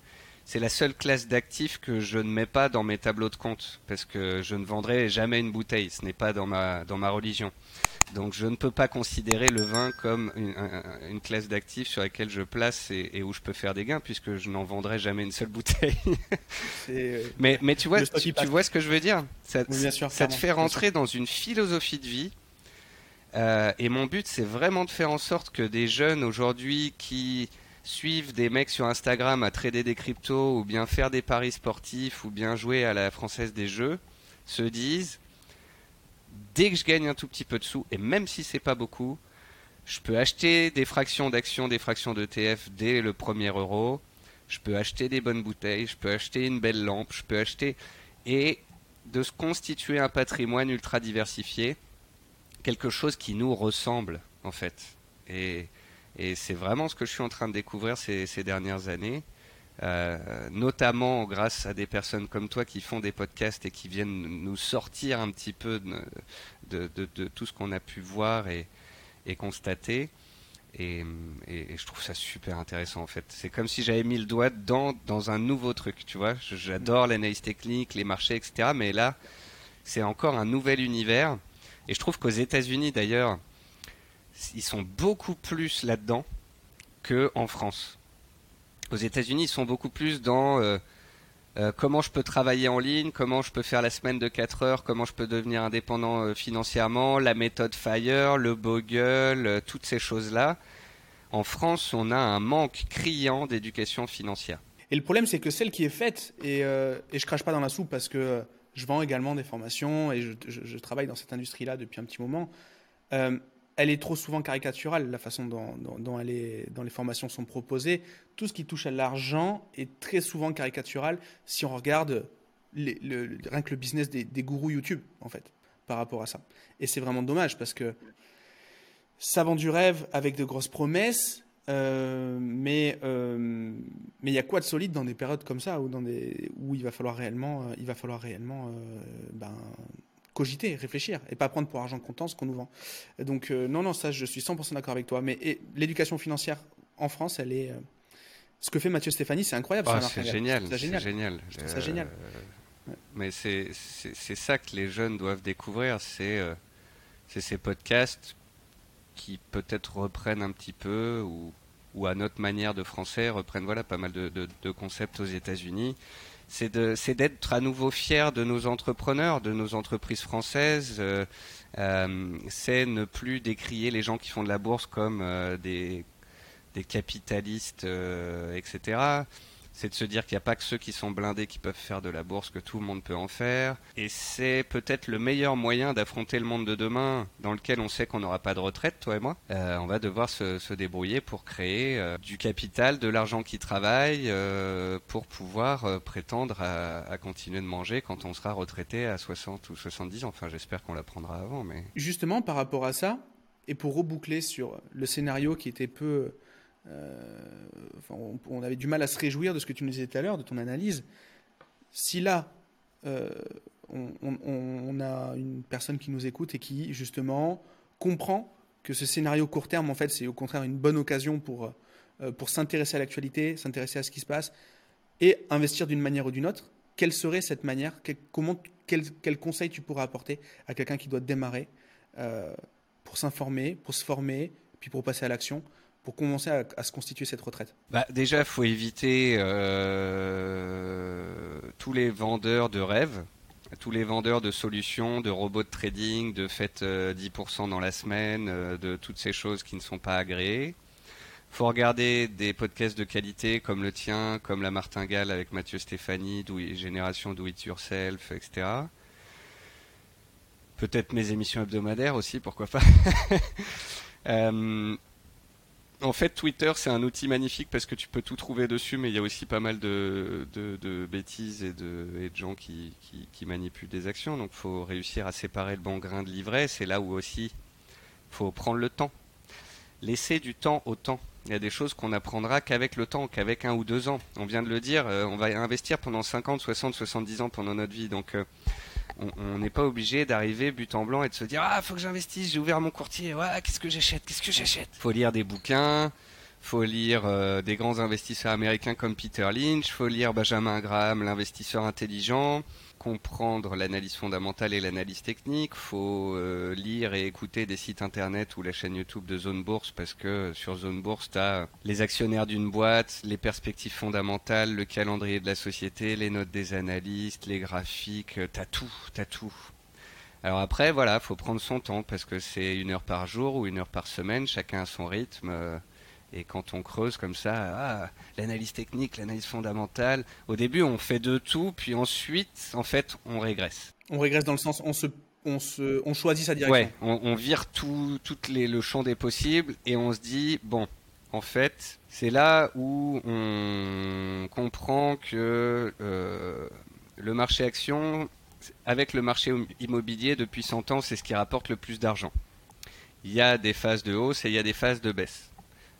c'est la seule classe d'actifs que je ne mets pas dans mes tableaux de compte parce que je ne vendrai jamais une bouteille. Ce n'est pas dans ma dans ma religion. Donc je ne peux pas considérer le vin comme une, classe d'actifs sur laquelle je place et, où je peux faire des gains puisque je n'en vendrai jamais une seule bouteille. Euh, mais mais tu vois tu, vois ce que je veux dire? Ça, ça te fait rentrer dans une philosophie de vie. Euh, et mon but c'est vraiment de faire en sorte que des jeunes aujourd'hui qui suivre des mecs sur Instagram à trader des cryptos ou bien faire des paris sportifs ou bien jouer à la française des jeux se disent dès que je gagne un tout petit peu de sous et même si c'est pas beaucoup, je peux acheter des fractions d'actions, des fractions d'ETF dès le premier euro. Je peux acheter des bonnes bouteilles, je peux acheter une belle lampe, je peux acheter et de se constituer un patrimoine ultra diversifié, quelque chose qui nous ressemble en fait. Et et c'est vraiment ce que je suis en train de découvrir ces, dernières années, euh, notamment grâce à des personnes comme toi qui font des podcasts et qui viennent nous sortir un petit peu de, tout ce qu'on a pu voir et, constater. Et, je trouve ça super intéressant en fait. C'est comme si j'avais mis le doigt dans, dans un nouveau truc, tu vois. J'adore l'analyse technique, les marchés, etc. Mais là, c'est encore un nouvel univers. Et je trouve qu'aux États-Unis d'ailleurs, ils sont beaucoup plus là-dedans qu'en France. Aux États-Unis, ils sont beaucoup plus dans euh, euh, comment je peux travailler en ligne, comment je peux faire la semaine de 4 heures, comment je peux devenir indépendant euh, financièrement, la méthode FIRE, le Bogle, toutes ces choses-là. En France, on a un manque criant d'éducation financière. Et le problème, c'est que celle qui est faite, et, et je crache pas dans la soupe parce que je vends également des formations et je, je travaille dans cette industrie-là depuis un petit moment elle est trop souvent caricaturale, la façon dont, les formations sont proposées. Tout ce qui touche à l'argent est très souvent caricatural si on regarde rien que le business des, gourous YouTube, en fait, par rapport à ça. Et c'est vraiment dommage parce que ça vend du rêve avec de grosses promesses, euh, mais euh, mais il y a quoi de solide dans des périodes comme ça où, dans des, où il va falloir réellement, euh, il va falloir réellement ben, cogiter, réfléchir et pas prendre pour argent comptant ce qu'on nous vend. Donc euh, non, non, ça je suis 100% d'accord avec toi. Mais l'éducation financière en France, elle est... Euh, ce que fait Mathieu Stéphanie, c'est incroyable. Ah, c'est génial, c'est génial. génial. ça génial. Euh, mais c'est ça que les jeunes doivent découvrir, c'est ces podcasts qui peut-être reprennent un petit peu ou, ou, à notre manière de français reprennent voilà pas mal de, de concepts aux États-Unis c'est d'être à nouveau fier de nos entrepreneurs, de nos entreprises françaises. Euh, euh, c'est ne plus décrier les gens qui font de la bourse comme euh, des, des capitalistes, etc c'est de se dire qu'il n'y a pas que ceux qui sont blindés qui peuvent faire de la bourse, que tout le monde peut en faire. Et c'est peut-être le meilleur moyen d'affronter le monde de demain, dans lequel on sait qu'on n'aura pas de retraite, toi et moi. Euh, on va devoir se, débrouiller pour créer euh, du capital, de l'argent qui travaille, euh, pour pouvoir prétendre à, continuer de manger quand on sera retraité à 60 ou 70 ans. Enfin, j'espère qu'on l'apprendra avant. Mais... Justement, par rapport à ça, et pour reboucler sur le scénario qui était peu euh, on, avait du mal à se réjouir de ce que tu nous disais tout à l'heure, de ton analyse. Si là, euh, on, a une personne qui nous écoute et qui, justement, comprend que ce scénario court terme, en fait, c'est au contraire une bonne occasion pour, euh, pour s'intéresser à l'actualité, s'intéresser à ce qui se passe et investir d'une manière ou d'une autre, quelle serait cette manière? Quel, comment, quel, conseil tu pourrais apporter à quelqu'un qui doit démarrer pour s'informer, pour se former, puis pour passer à l'action? Pour commencer à, se constituer cette retraite bah, Déjà, il faut éviter euh, tous les vendeurs de rêves, tous les vendeurs de solutions, de robots de trading, de faites 10% euh, dans la semaine, euh, de toutes ces choses qui ne sont pas agréées. Il faut regarder des podcasts de qualité comme le tien, comme la Martingale avec Mathieu Stéphanie, Génération Do It Yourself, etc. Peut-être mes émissions hebdomadaires aussi, pourquoi pas. En fait, Twitter, c'est un outil magnifique parce que tu peux tout trouver dessus, mais il y a aussi pas mal de, bêtises et de, gens qui, manipulent des actions. Donc, faut réussir à séparer le bon grain de l'ivraie. C'est là où aussi faut prendre le temps. Laisser du temps au temps. Il y a des choses qu'on apprendra qu'avec le temps, qu'avec un ou deux ans. On vient de le dire, euh, on va investir pendant 50, 60, 70 ans pendant notre vie. Donc, euh, on n'est pas obligé d'arriver but en blanc et de se dire ah faut que j'investisse, j'ai ouvert mon courtier, qu'est-ce que j'achète, qu'est-ce que j'achète? Faut lire des bouquins, faut lire euh, des grands investisseurs américains comme Peter Lynch, faut lire Benjamin Graham, l'investisseur intelligent, comprendre l'analyse fondamentale et l'analyse technique, faut euh, lire et écouter des sites internet ou la chaîne YouTube de Zone Bourse parce que sur Zone Bourse, tu as les actionnaires d'une boîte, les perspectives fondamentales, le calendrier de la société, les notes des analystes, les graphiques, tu as tout, tu as tout. Alors après, voilà, faut prendre son temps parce que c'est une heure par jour ou une heure par semaine, chacun a son rythme. Et quand on creuse comme ça, ah, l'analyse technique, l'analyse fondamentale, au début on fait de tout, puis ensuite, en fait, on régresse. On régresse dans le sens, on se, on se, on choisit sa direction. Ouais, on, vire tout, les, le champ des possibles et on se dit, bon, en fait, c'est là où on comprend que euh, le marché action, avec le marché immobilier depuis 100 ans, c'est ce qui rapporte le plus d'argent. Il y a des phases de hausse et il y a des phases de baisse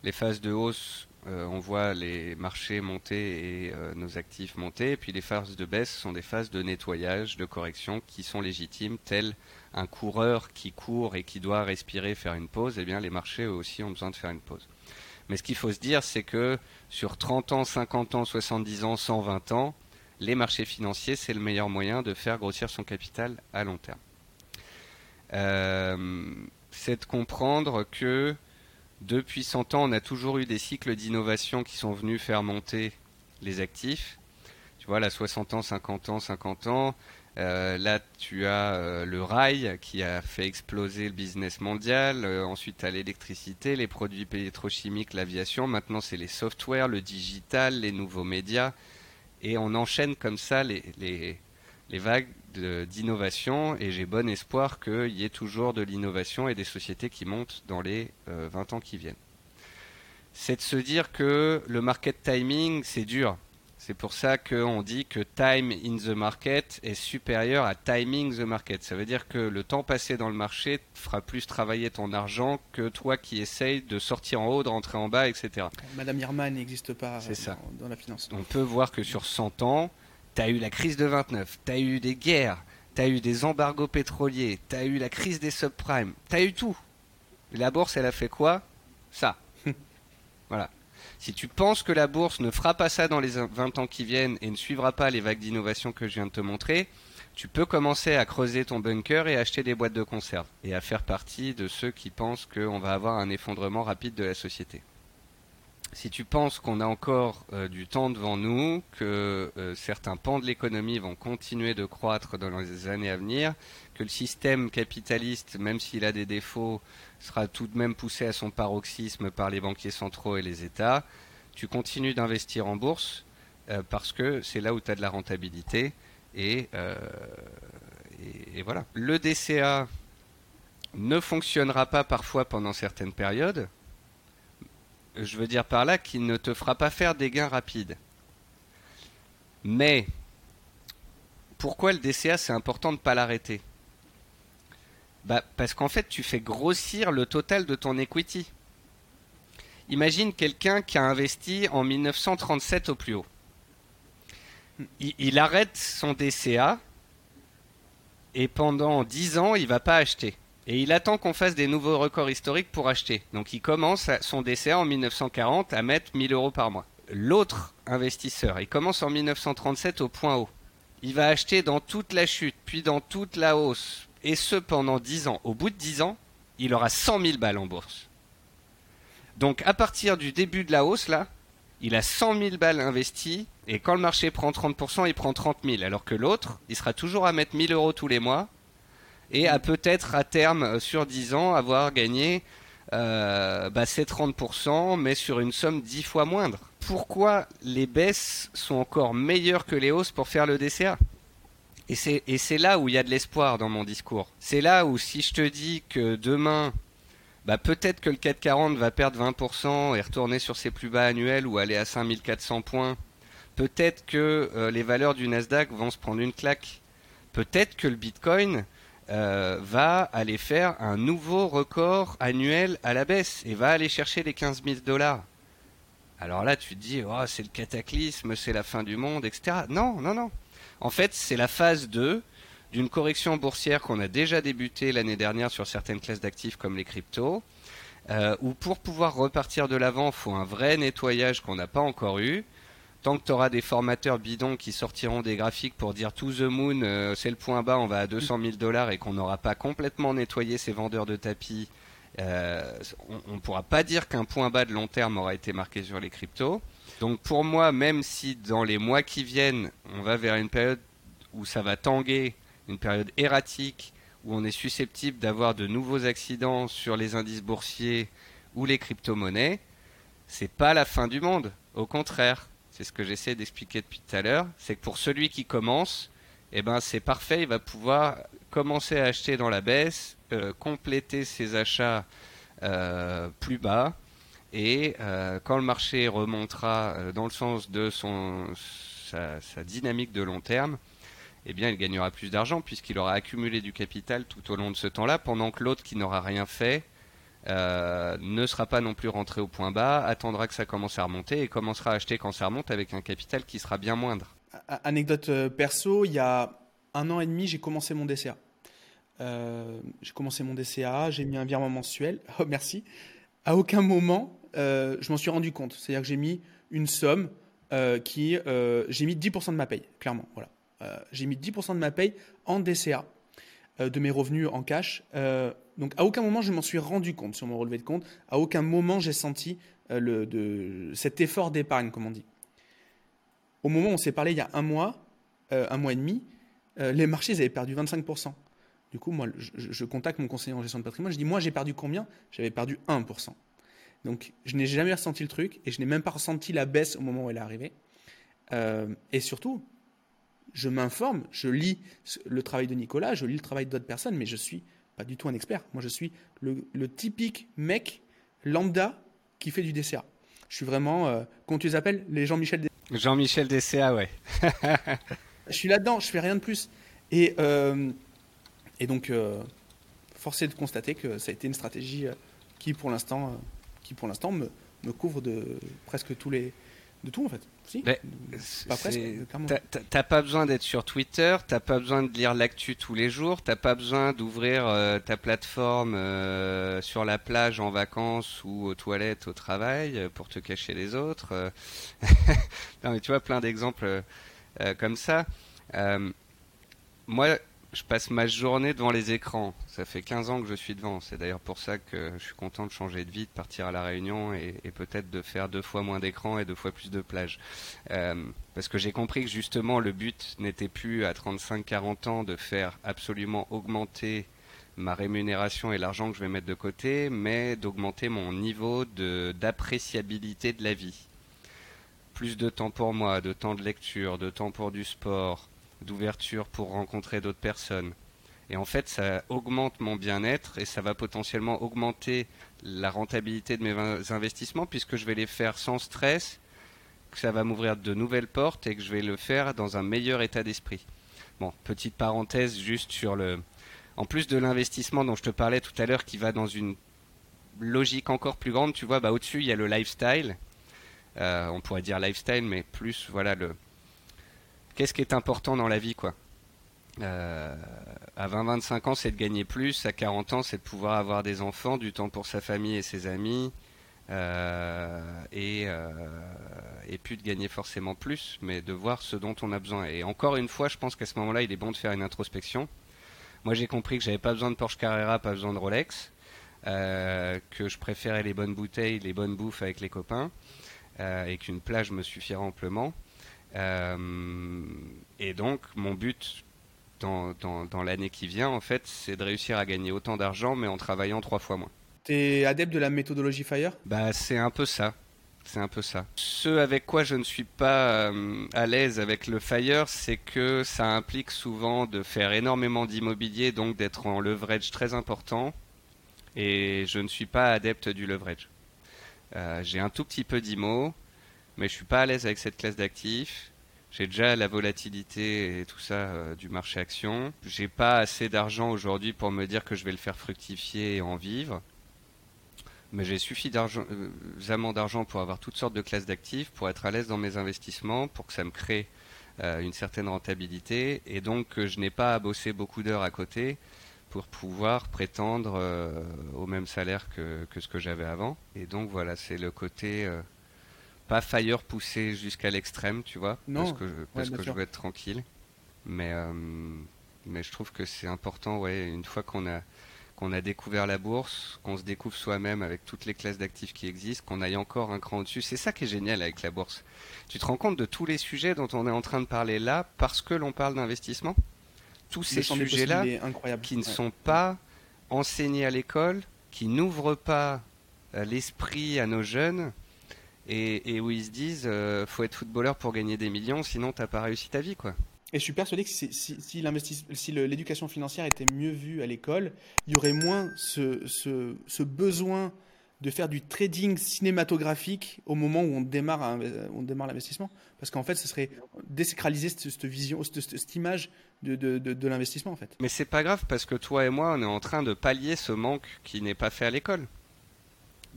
les phases de hausse, euh, on voit les marchés monter et euh, nos actifs monter. Et puis les phases de baisse sont des phases de nettoyage, de correction qui sont légitimes, tel un coureur qui court et qui doit respirer, faire une pause. Eh bien, les marchés eux aussi ont besoin de faire une pause. Mais ce qu'il faut se dire, c'est que sur 30 ans, 50 ans, 70 ans, 120 ans, les marchés financiers, c'est le meilleur moyen de faire grossir son capital à long terme. Euh, c'est de comprendre que depuis 100 ans, on a toujours eu des cycles d'innovation qui sont venus faire monter les actifs. Tu vois, là, 60 ans, 50 ans, 50 ans. Euh, là, tu as euh, le rail qui a fait exploser le business mondial. Euh, ensuite, tu as l'électricité, les produits pétrochimiques, l'aviation. Maintenant, c'est les softwares, le digital, les nouveaux médias. Et on enchaîne comme ça les, les, les vagues d'innovation et j'ai bon espoir qu'il y ait toujours de l'innovation et des sociétés qui montent dans les 20 euh, ans qui viennent. C'est de se dire que le market timing, c'est dur. C'est pour ça qu'on dit que time in the market est supérieur à timing the market. Ça veut dire que le temps passé dans le marché fera plus travailler ton argent que toi qui essayes de sortir en haut, de rentrer en bas, etc. Madame Irma n'existe pas dans, dans, la finance. On peut voir que sur 100 ans, tu as eu la crise de 29, tu as eu des guerres, tu as eu des embargos pétroliers, tu as eu la crise des subprimes, tu as eu tout. la bourse, elle a fait quoi? Ça. voilà. Si tu penses que la bourse ne fera pas ça dans les 20 ans qui viennent et ne suivra pas les vagues d'innovation que je viens de te montrer, tu peux commencer à creuser ton bunker et acheter des boîtes de conserve et à faire partie de ceux qui pensent qu'on va avoir un effondrement rapide de la société si tu penses qu'on a encore euh, du temps devant nous, que euh, certains pans de l'économie vont continuer de croître dans les années à venir, que le système capitaliste, même s'il a des défauts, sera tout de même poussé à son paroxysme par les banquiers centraux et les États, tu continues d'investir en bourse euh, parce que c'est là où tu as de la rentabilité. et, voilà. Le DCA ne fonctionnera pas parfois pendant certaines périodes je veux dire par là qu'il ne te fera pas faire des gains rapides. Mais pourquoi le DCA c'est important de ne pas l'arrêter? Bah, Parce qu'en fait tu fais grossir le total de ton equity. Imagine quelqu'un qui a investi en 1937 au plus haut. Il, arrête son DCA et pendant 10 ans il va pas acheter. Et il attend qu'on fasse des nouveaux records historiques pour acheter. Donc il commence son décès en 1940 à mettre 1000 euros par mois. L'autre investisseur, il commence en 1937 au point haut. Il va acheter dans toute la chute, puis dans toute la hausse, et ce pendant 10 ans. Au bout de 10 ans, il aura 100 000 balles en bourse. Donc à partir du début de la hausse, là, il a 100 000 balles investies, et quand le marché prend 30%, il prend 30 000, alors que l'autre, il sera toujours à mettre 1000 euros tous les mois, et à peut-être à terme, euh, sur 10 ans, avoir gagné euh, bah, ces 30%, mais sur une somme 10 fois moindre. Pourquoi les baisses sont encore meilleures que les hausses pour faire le DCA et c'est là où il y a de l'espoir dans mon discours. C'est là où si je te dis que demain, bah peut-être que le 440 va perdre 20% et retourner sur ses plus bas annuels ou aller à 5400 points. Peut-être que euh, les valeurs du Nasdaq vont se prendre une claque. Peut-être que le Bitcoin euh, va aller faire un nouveau record annuel à la baisse et va aller chercher les 15 000 dollars. Alors là, tu te dis, oh, c'est le cataclysme, c'est la fin du monde, etc. Non, non, non. En fait, c'est la phase 2 d'une correction boursière qu'on a déjà débutée l'année dernière sur certaines classes d'actifs comme les cryptos, euh, où pour pouvoir repartir de l'avant, il faut un vrai nettoyage qu'on n'a pas encore eu. Tant que tu auras des formateurs bidons qui sortiront des graphiques pour dire to the moon, euh, c'est le point bas, on va à 200 000 dollars et qu'on n'aura pas complètement nettoyé ces vendeurs de tapis, euh, on ne pourra pas dire qu'un point bas de long terme aura été marqué sur les cryptos. Donc pour moi, même si dans les mois qui viennent, on va vers une période où ça va tanguer, une période erratique, où on est susceptible d'avoir de nouveaux accidents sur les indices boursiers ou les crypto-monnaies, c'est pas la fin du monde. Au contraire, c'est ce que j'essaie d'expliquer depuis tout à l'heure, c'est que pour celui qui commence, eh ben c'est parfait, il va pouvoir commencer à acheter dans la baisse, euh, compléter ses achats euh, plus bas, et euh, quand le marché remontera dans le sens de son, sa, dynamique de long terme, eh bien, il gagnera plus d'argent puisqu'il aura accumulé du capital tout au long de ce temps-là, pendant que l'autre qui n'aura rien fait euh, ne sera pas non plus rentré au point bas, attendra que ça commence à remonter et commencera à acheter quand ça remonte avec un capital qui sera bien moindre. Anecdote perso, il y a un an et demi, j'ai commencé mon DCA. j'ai commencé mon DCA, j'ai mis un virement mensuel. Oh, merci. À aucun moment, euh, je m'en suis rendu compte. C'est-à-dire que j'ai mis une somme euh, qui. Euh, j'ai mis 10% de ma paye, clairement. Voilà. j'ai mis 10% de ma paye en DCA, de mes revenus en cash. Donc à aucun moment je m'en suis rendu compte sur mon relevé de compte. À aucun moment j'ai senti de, cet effort d'épargne, comme on dit. Au moment où on s'est parlé il y a un mois, un mois et demi, les marchés avaient perdu 25%. Du coup, moi, je, contacte mon conseiller en gestion de patrimoine. Je dis, moi, j'ai perdu combien? J'avais perdu 1%. Donc, je n'ai jamais ressenti le truc et je n'ai même pas ressenti la baisse au moment où elle est arrivée. Euh, et surtout, je m'informe, je lis le travail de Nicolas, je lis le travail d'autres personnes, mais je suis pas du tout un expert. Moi, je suis le, typique mec lambda qui fait du DCA. Je suis vraiment, euh, comment tu les appelles? Les Jean-Michel DCA. Jean-Michel DCA, ouais. je suis là-dedans, je fais rien de plus. Et, euh, et donc, force est de constater que ça a été une stratégie qui, pour l'instant, qui pour l'instant me, me, couvre de presque tous les de tout en fait. Si. T'as pas besoin d'être sur Twitter, t'as pas besoin de lire l'actu tous les jours, t'as pas besoin d'ouvrir euh, ta plateforme euh, sur la plage en vacances ou aux toilettes au travail euh, pour te cacher les autres. non mais tu vois plein d'exemples comme ça. moi, je passe ma journée devant les écrans. Ça fait 15 ans que je suis devant. C'est d'ailleurs pour ça que je suis content de changer de vie, de partir à la Réunion et, peut-être de faire deux fois moins d'écran et deux fois plus de plage. Euh, parce que j'ai compris que justement le but n'était plus à 35-40 ans de faire absolument augmenter ma rémunération et l'argent que je vais mettre de côté, mais d'augmenter mon niveau d'appréciabilité de la vie. Plus de temps pour moi, de temps de lecture, de temps pour du sport, d'ouverture pour rencontrer d'autres personnes. Et en fait, ça augmente mon bien-être et ça va potentiellement augmenter la rentabilité de mes investissements puisque je vais les faire sans stress, que ça va m'ouvrir de nouvelles portes et que je vais le faire dans un meilleur état d'esprit. Bon, petite parenthèse juste sur le... En plus de l'investissement dont je te parlais tout à l'heure qui va dans une logique encore plus grande, tu vois, bah, au-dessus, il y a le lifestyle. Euh, on pourrait dire lifestyle, mais plus, voilà, le, qu'est-ce qui est important dans la vie, quoi? Euh, à 20-25 ans, c'est de gagner plus. À 40 ans, c'est de pouvoir avoir des enfants, du temps pour sa famille et ses amis. Euh, et, euh, puis de gagner forcément plus, mais de voir ce dont on a besoin. Et encore une fois, je pense qu'à ce moment-là, il est bon de faire une introspection. Moi, j'ai compris que j'avais pas besoin de Porsche Carrera, pas besoin de Rolex. que je préférais les bonnes bouteilles, les bonnes bouffes avec les copains, et qu'une plage me suffirait amplement. Et donc, mon but dans, dans l'année qui vient, en fait, c'est de réussir à gagner autant d'argent, mais en travaillant trois fois moins. T'es adepte de la méthodologie FIRE? Bah, c'est un peu ça. C'est un peu ça. Ce avec quoi je ne suis pas euh, à l'aise avec le FIRE, c'est que ça implique souvent de faire énormément d'immobilier, donc d'être en leverage très important. Et je ne suis pas adepte du leverage. Euh, j'ai un tout petit peu d'IMO, mais je suis pas à l'aise avec cette classe d'actifs. J'ai déjà la volatilité et tout ça euh, du marché action. J'ai pas assez d'argent aujourd'hui pour me dire que je vais le faire fructifier et en vivre mais j'ai suffisamment d'argent pour avoir toutes sortes de classes d'actifs, pour être à l'aise dans mes investissements, pour que ça me crée euh, une certaine rentabilité, et donc que je n'ai pas à bosser beaucoup d'heures à côté pour pouvoir prétendre euh, au même salaire que, ce que j'avais avant. Et donc voilà, c'est le côté euh, pas fire poussé jusqu'à l'extrême, tu vois, parce que, parce que je veux être tranquille. Mais, mais je trouve que c'est important, ouais, une fois qu'on a qu'on a découvert la bourse, qu'on se découvre soi-même avec toutes les classes d'actifs qui existent, qu'on aille encore un cran au-dessus. C'est ça qui est génial avec la bourse. Tu te rends compte de tous les sujets dont on est en train de parler là parce que l'on parle d'investissement? Tous ces sujets-là qui ne sont pas enseignés à l'école, qui n'ouvrent pas euh, l'esprit à nos jeunes et, où ils se disent euh, faut être footballeur pour gagner des millions, sinon t'as pas réussi ta vie quoi. Et je suis persuadé que si, si, si l'éducation financière était mieux vue à l'école, il y aurait moins ce, ce, ce, besoin de faire du trading cinématographique au moment où on démarre, on démarre l'investissement. Parce qu'en fait, ce serait désacraliser cette, vision, cette, image de, de, de, l'investissement. En fait. Mais c'est pas grave parce que toi et moi, on est en train de pallier ce manque qui n'est pas fait à l'école.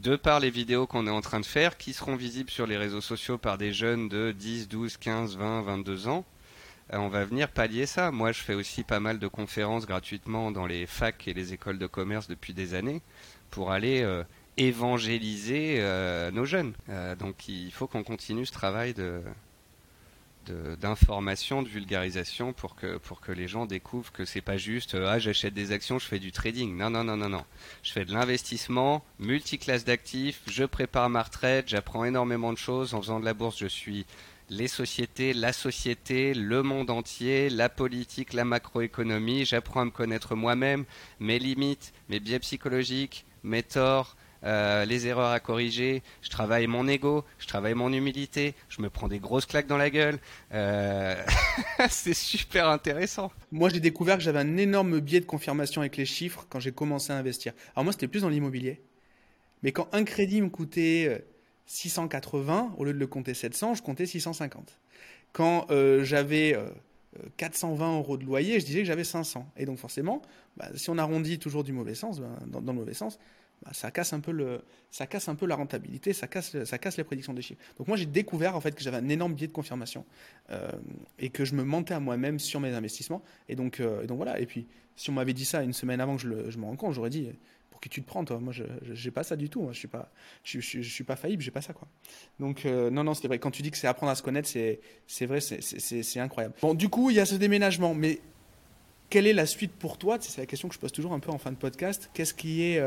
De par les vidéos qu'on est en train de faire, qui seront visibles sur les réseaux sociaux par des jeunes de 10, 12, 15, 20, 22 ans, euh, on va venir pallier ça. Moi, je fais aussi pas mal de conférences gratuitement dans les facs et les écoles de commerce depuis des années pour aller euh, évangéliser euh, nos jeunes. donc, il faut qu'on continue ce travail de d'information, de, vulgarisation pour que pour que les gens découvrent que c'est pas juste ah j'achète des actions, je fais du trading. Non non non non non. Je fais de l'investissement, multiclasse d'actifs, je prépare ma retraite, j'apprends énormément de choses en faisant de la bourse, je suis les sociétés, la société, le monde entier, la politique, la macroéconomie. J'apprends à me connaître moi-même, mes limites, mes biais psychologiques, mes torts, euh, les erreurs à corriger. Je travaille mon ego, je travaille mon humilité. Je me prends des grosses claques dans la gueule. Euh, c'est super intéressant. Moi, j'ai découvert que j'avais un énorme biais de confirmation avec les chiffres quand j'ai commencé à investir. Alors moi, c'était plus dans l'immobilier. Mais quand un crédit me coûtait euh, 680, au lieu de le compter 700, je comptais 650. Quand euh, j'avais 420 euh, euros de loyer, je disais que j'avais 500. Et donc forcément, bah, si on arrondit toujours du mauvais sens, ben, dans, le mauvais sens, bah, ça casse un peu le, ça casse un peu la rentabilité, ça casse, ça casse les prédictions des chiffres. Donc moi j'ai découvert en fait que j'avais un énorme biais de confirmation euh, et que je me mentais à moi-même sur mes investissements. Et donc, donc voilà. Et puis si on m'avait dit ça une semaine avant que je, je me rende compte, j'aurais dit que tu te prends toi? Moi, je n'ai pas ça du tout. Moi, je suis pas, je, je, je suis pas faillible, j'ai pas ça quoi. Donc euh, non, non, c'est vrai. Quand tu dis que c'est apprendre à se connaître, c'est, c'est vrai, c'est, incroyable. Bon, du coup, il y a ce déménagement, mais quelle est la suite pour toi? C'est la question que je pose toujours un peu en fin de podcast. Qu'est-ce qui est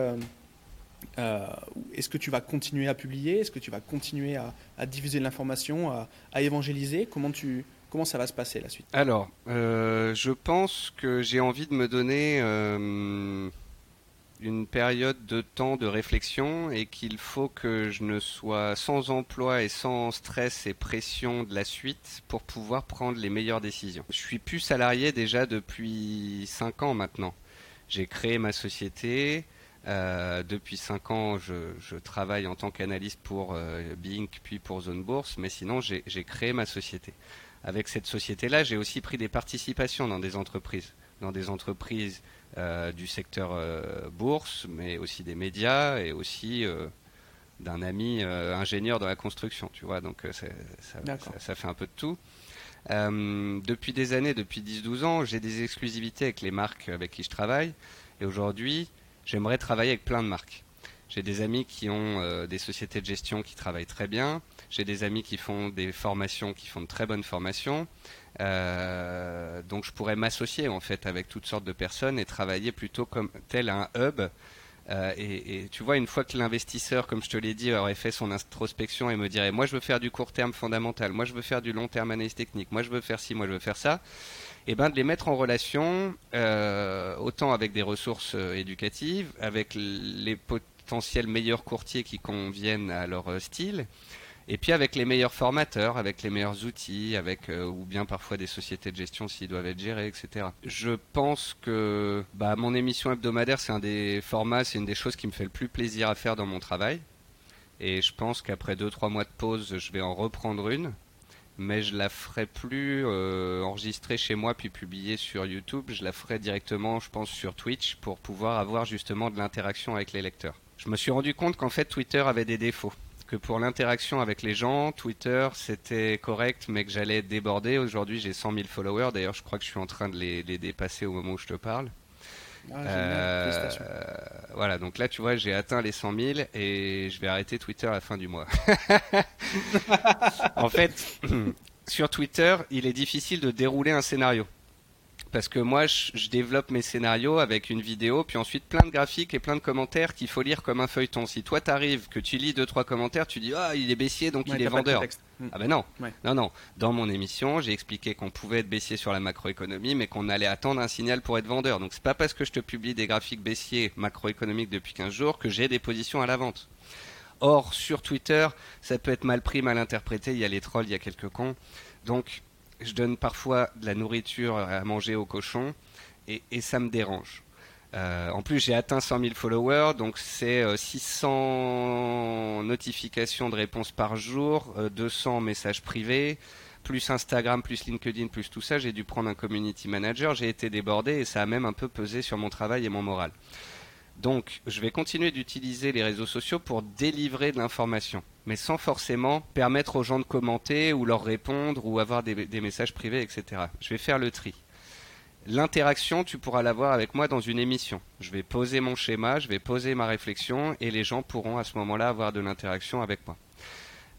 euh, euh, Est-ce que tu vas continuer à publier? Est-ce que tu vas continuer à, à diffuser de l'information, à, évangéliser? Comment ça va se passer la suite? Alors, je pense que j'ai envie de me donner une période de temps de réflexion et qu'il faut que je ne sois sans emploi et sans stress et pression de la suite pour pouvoir prendre les meilleures décisions. Je suis plus salarié déjà depuis 5 ans maintenant. J'ai créé ma société. Euh, depuis 5 ans, je, travaille en tant qu'analyste pour euh, Bink puis pour Zone Bourse, mais sinon j'ai créé ma société. Avec cette société-là, j'ai aussi pris des participations dans des entreprises, dans des entreprises euh, du secteur euh, bourse, mais aussi des médias et aussi d'un ami ingénieur dans la construction, tu vois. Donc ça, ça, fait un peu de tout. depuis des années, depuis 10-12 ans, j'ai des exclusivités avec les marques avec qui je travaille. Et aujourd'hui, j'aimerais travailler avec plein de marques. J'ai des amis qui ont des sociétés de gestion qui travaillent très bien. J'ai des amis qui font des formations, qui font de très bonnes formations. Euh, donc je pourrais m'associer en fait avec toutes sortes de personnes et travailler plutôt comme tel un hub Euh, et, tu vois, une fois que l'investisseur, comme je te l'ai dit, aurait fait son introspection et me dirait, moi je veux faire du court terme fondamental, moi je veux faire du long terme analyse technique, moi je veux faire ci, moi je veux faire ça, et eh ben de les mettre en relation, euh, autant avec des ressources euh, éducatives, avec les potentiels meilleurs courtiers qui conviennent à leur style, et puis avec les meilleurs formateurs, avec les meilleurs outils, avec euh, ou bien parfois des sociétés de gestion s'ils doivent être gérés, etc. Je pense que bah, mon émission hebdomadaire, c'est un des formats, c'est une des choses qui me fait le plus plaisir à faire dans mon travail. Et je pense qu'après 2-3 mois de pause, je vais en reprendre une. Mais je la ferai plus euh, enregistrée chez moi puis publiée sur YouTube. Je la ferai directement, je pense, sur Twitch pour pouvoir avoir justement de l'interaction avec les lecteurs. Je me suis rendu compte qu'en fait Twitter avait des défauts pour l'interaction avec les gens, Twitter c'était correct, mais que j'allais déborder. Aujourd'hui, j'ai 100 000 followers. D'ailleurs, je crois que je suis en train de les, dépasser au moment où je te parle. Ah, euh, voilà, donc là, tu vois, j'ai atteint les 100 000 et je vais arrêter Twitter à la fin du mois. en fait, sur Twitter, il est difficile de dérouler un scénario parce que moi je, développe mes scénarios avec une vidéo puis ensuite plein de graphiques et plein de commentaires qu'il faut lire comme un feuilleton. Si toi t'arrives que tu lis deux trois commentaires, tu dis ah il est baissier donc il est vendeur. Hmm. Ah ben non, non non. Dans mon émission j'ai expliqué qu'on pouvait être baissier sur la macroéconomie mais qu'on allait attendre un signal pour être vendeur. Donc c'est pas parce que je te publie des graphiques baissiers macroéconomiques depuis 15 jours que j'ai des positions à la vente. Or sur Twitter ça peut être mal pris, mal interprété. Il y a les trolls, il y a quelques cons. Donc je donne parfois de la nourriture à manger aux cochons et, ça me dérange. Euh, en plus, j'ai atteint 100 000 followers, donc c'est 600 euh, notifications de réponses par jour, 200 euh, messages privés, plus Instagram, plus LinkedIn, plus tout ça. J'ai dû prendre un community manager, j'ai été débordé et ça a même un peu pesé sur mon travail et mon moral. Donc, je vais continuer d'utiliser les réseaux sociaux pour délivrer de l'information, mais sans forcément permettre aux gens de commenter ou leur répondre ou avoir des, messages privés, etc. Je vais faire le tri. L'interaction, tu pourras l'avoir avec moi dans une émission. Je vais poser mon schéma, je vais poser ma réflexion et les gens pourront à ce moment-là avoir de l'interaction avec moi.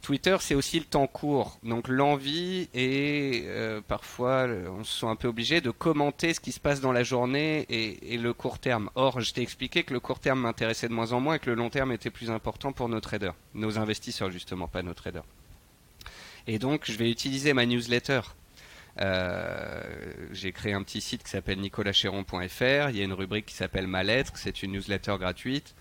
Twitter, c'est aussi le temps court. Donc l'envie et euh, parfois on se sent un peu obligé de commenter ce qui se passe dans la journée et, le court terme. Or, je t'ai expliqué que le court terme m'intéressait de moins en moins et que le long terme était plus important pour nos traders, nos investisseurs justement, pas nos traders. Et donc, je vais utiliser ma newsletter. Euh, j'ai créé un petit site qui s'appelle nicolascheron.fr. Il y a une rubrique qui s'appelle Ma lettre. C'est une newsletter gratuite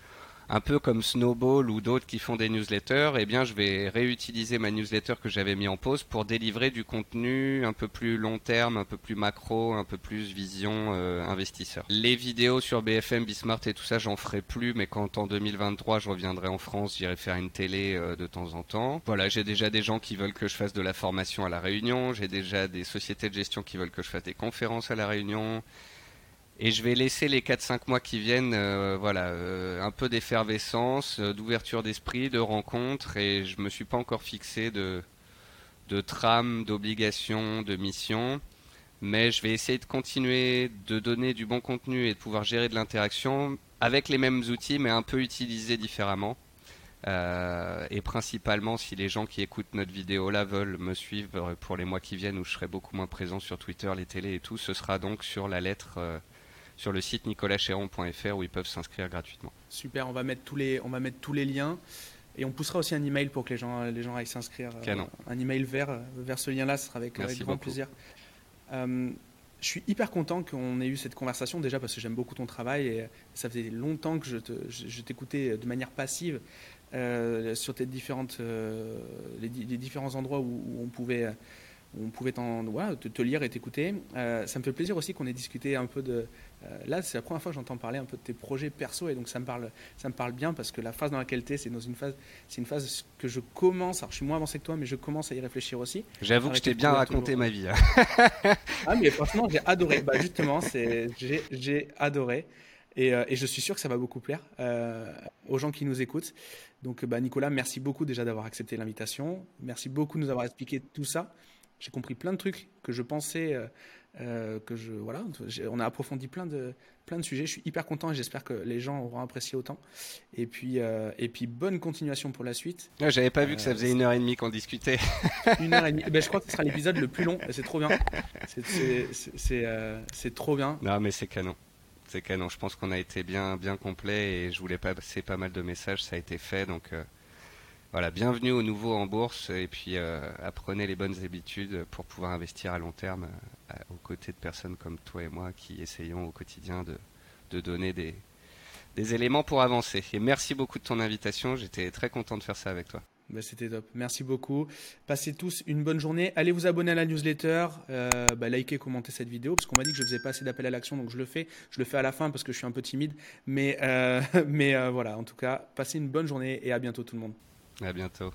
un peu comme Snowball ou d'autres qui font des newsletters, eh bien, je vais réutiliser ma newsletter que j'avais mis en pause pour délivrer du contenu un peu plus long terme, un peu plus macro, un peu plus vision euh, investisseur. Les vidéos sur BFM, Bismart et tout ça, j'en ferai plus, mais quand en 2023 je reviendrai en France, j'irai faire une télé euh, de temps en temps. Voilà, j'ai déjà des gens qui veulent que je fasse de la formation à la Réunion, j'ai déjà des sociétés de gestion qui veulent que je fasse des conférences à la Réunion. Et je vais laisser les 4-5 mois qui viennent, euh, voilà, euh, un peu d'effervescence, euh, d'ouverture d'esprit, de rencontres, et je me suis pas encore fixé de, de trame, d'obligation, de mission, mais je vais essayer de continuer de donner du bon contenu et de pouvoir gérer de l'interaction avec les mêmes outils, mais un peu utilisés différemment. et principalement, si les gens qui écoutent notre vidéo là veulent me suivre pour les mois qui viennent, où je serai beaucoup moins présent sur Twitter, les télés et tout, ce sera donc sur la lettre sur le site nicolascheron.fr où ils peuvent s'inscrire gratuitement. Super, on va mettre tous les, on va mettre tous les liens. Et on poussera aussi un email pour que les gens, les gens aillent s'inscrire. Euh, un email vers, vers ce lien-là, ce sera avec, grand plaisir. Euh, je suis hyper content qu'on ait eu cette conversation, déjà parce que j'aime beaucoup ton travail et ça faisait longtemps que je, t'écoutais de manière passive euh, sur tes différentes, les, différents endroits où on pouvait on pouvait te, lire et t'écouter. Euh, ça me fait plaisir aussi qu'on ait discuté un peu de. Euh, là, c'est la première fois que j'entends parler un peu de tes projets perso et donc ça me parle, ça me parle bien parce que la phase dans laquelle tu es, c'est dans une phase, c'est une phase que je commence. Alors, je suis moins avancé que toi, mais je commence à y réfléchir aussi. J'avoue que je t'ai bien raconté ma vie. Hein. ah, mais franchement, j'ai adoré. Bah, justement, c'est, j'ai, adoré. Euh, et, je suis sûr que ça va beaucoup plaire aux gens qui nous écoutent. Donc, bah, Nicolas, merci beaucoup déjà d'avoir accepté l'invitation. Merci beaucoup de nous avoir expliqué tout ça. J'ai compris plein de trucs que je pensais euh, euh, que je voilà. On a approfondi plein de plein de sujets. Je suis hyper content et j'espère que les gens auront apprécié autant. Et puis euh, et puis bonne continuation pour la suite. J'avais pas vu que ça faisait une heure et demie qu'on discutait. une heure et demie. Ben, je crois que ce sera l'épisode le plus long. C'est trop bien. C'est trop bien. Non mais c'est canon. c'était canon. Je pense qu'on a été bien, bien complet et je voulais passer pas mal de messages. Ça a été fait. Donc voilà, bienvenue au nouveau en bourse et puis apprenez les bonnes habitudes pour pouvoir investir à long terme aux côtés de personnes comme toi et moi qui essayons au quotidien de, de donner des, des éléments pour avancer. Et merci beaucoup de ton invitation. J'étais très content de faire ça avec toi. Bah, c'était top. Merci beaucoup. Passez tous une bonne journée. Allez vous abonner à la newsletter, euh, bah, likez, commentez cette vidéo parce qu'on m'a dit que je faisais pas assez d'appel à l'action, donc je le fais. Je le fais à la fin parce que je suis un peu timide, mais euh, mais euh, voilà. En tout cas, passez une bonne journée et à bientôt tout le monde. À bientôt.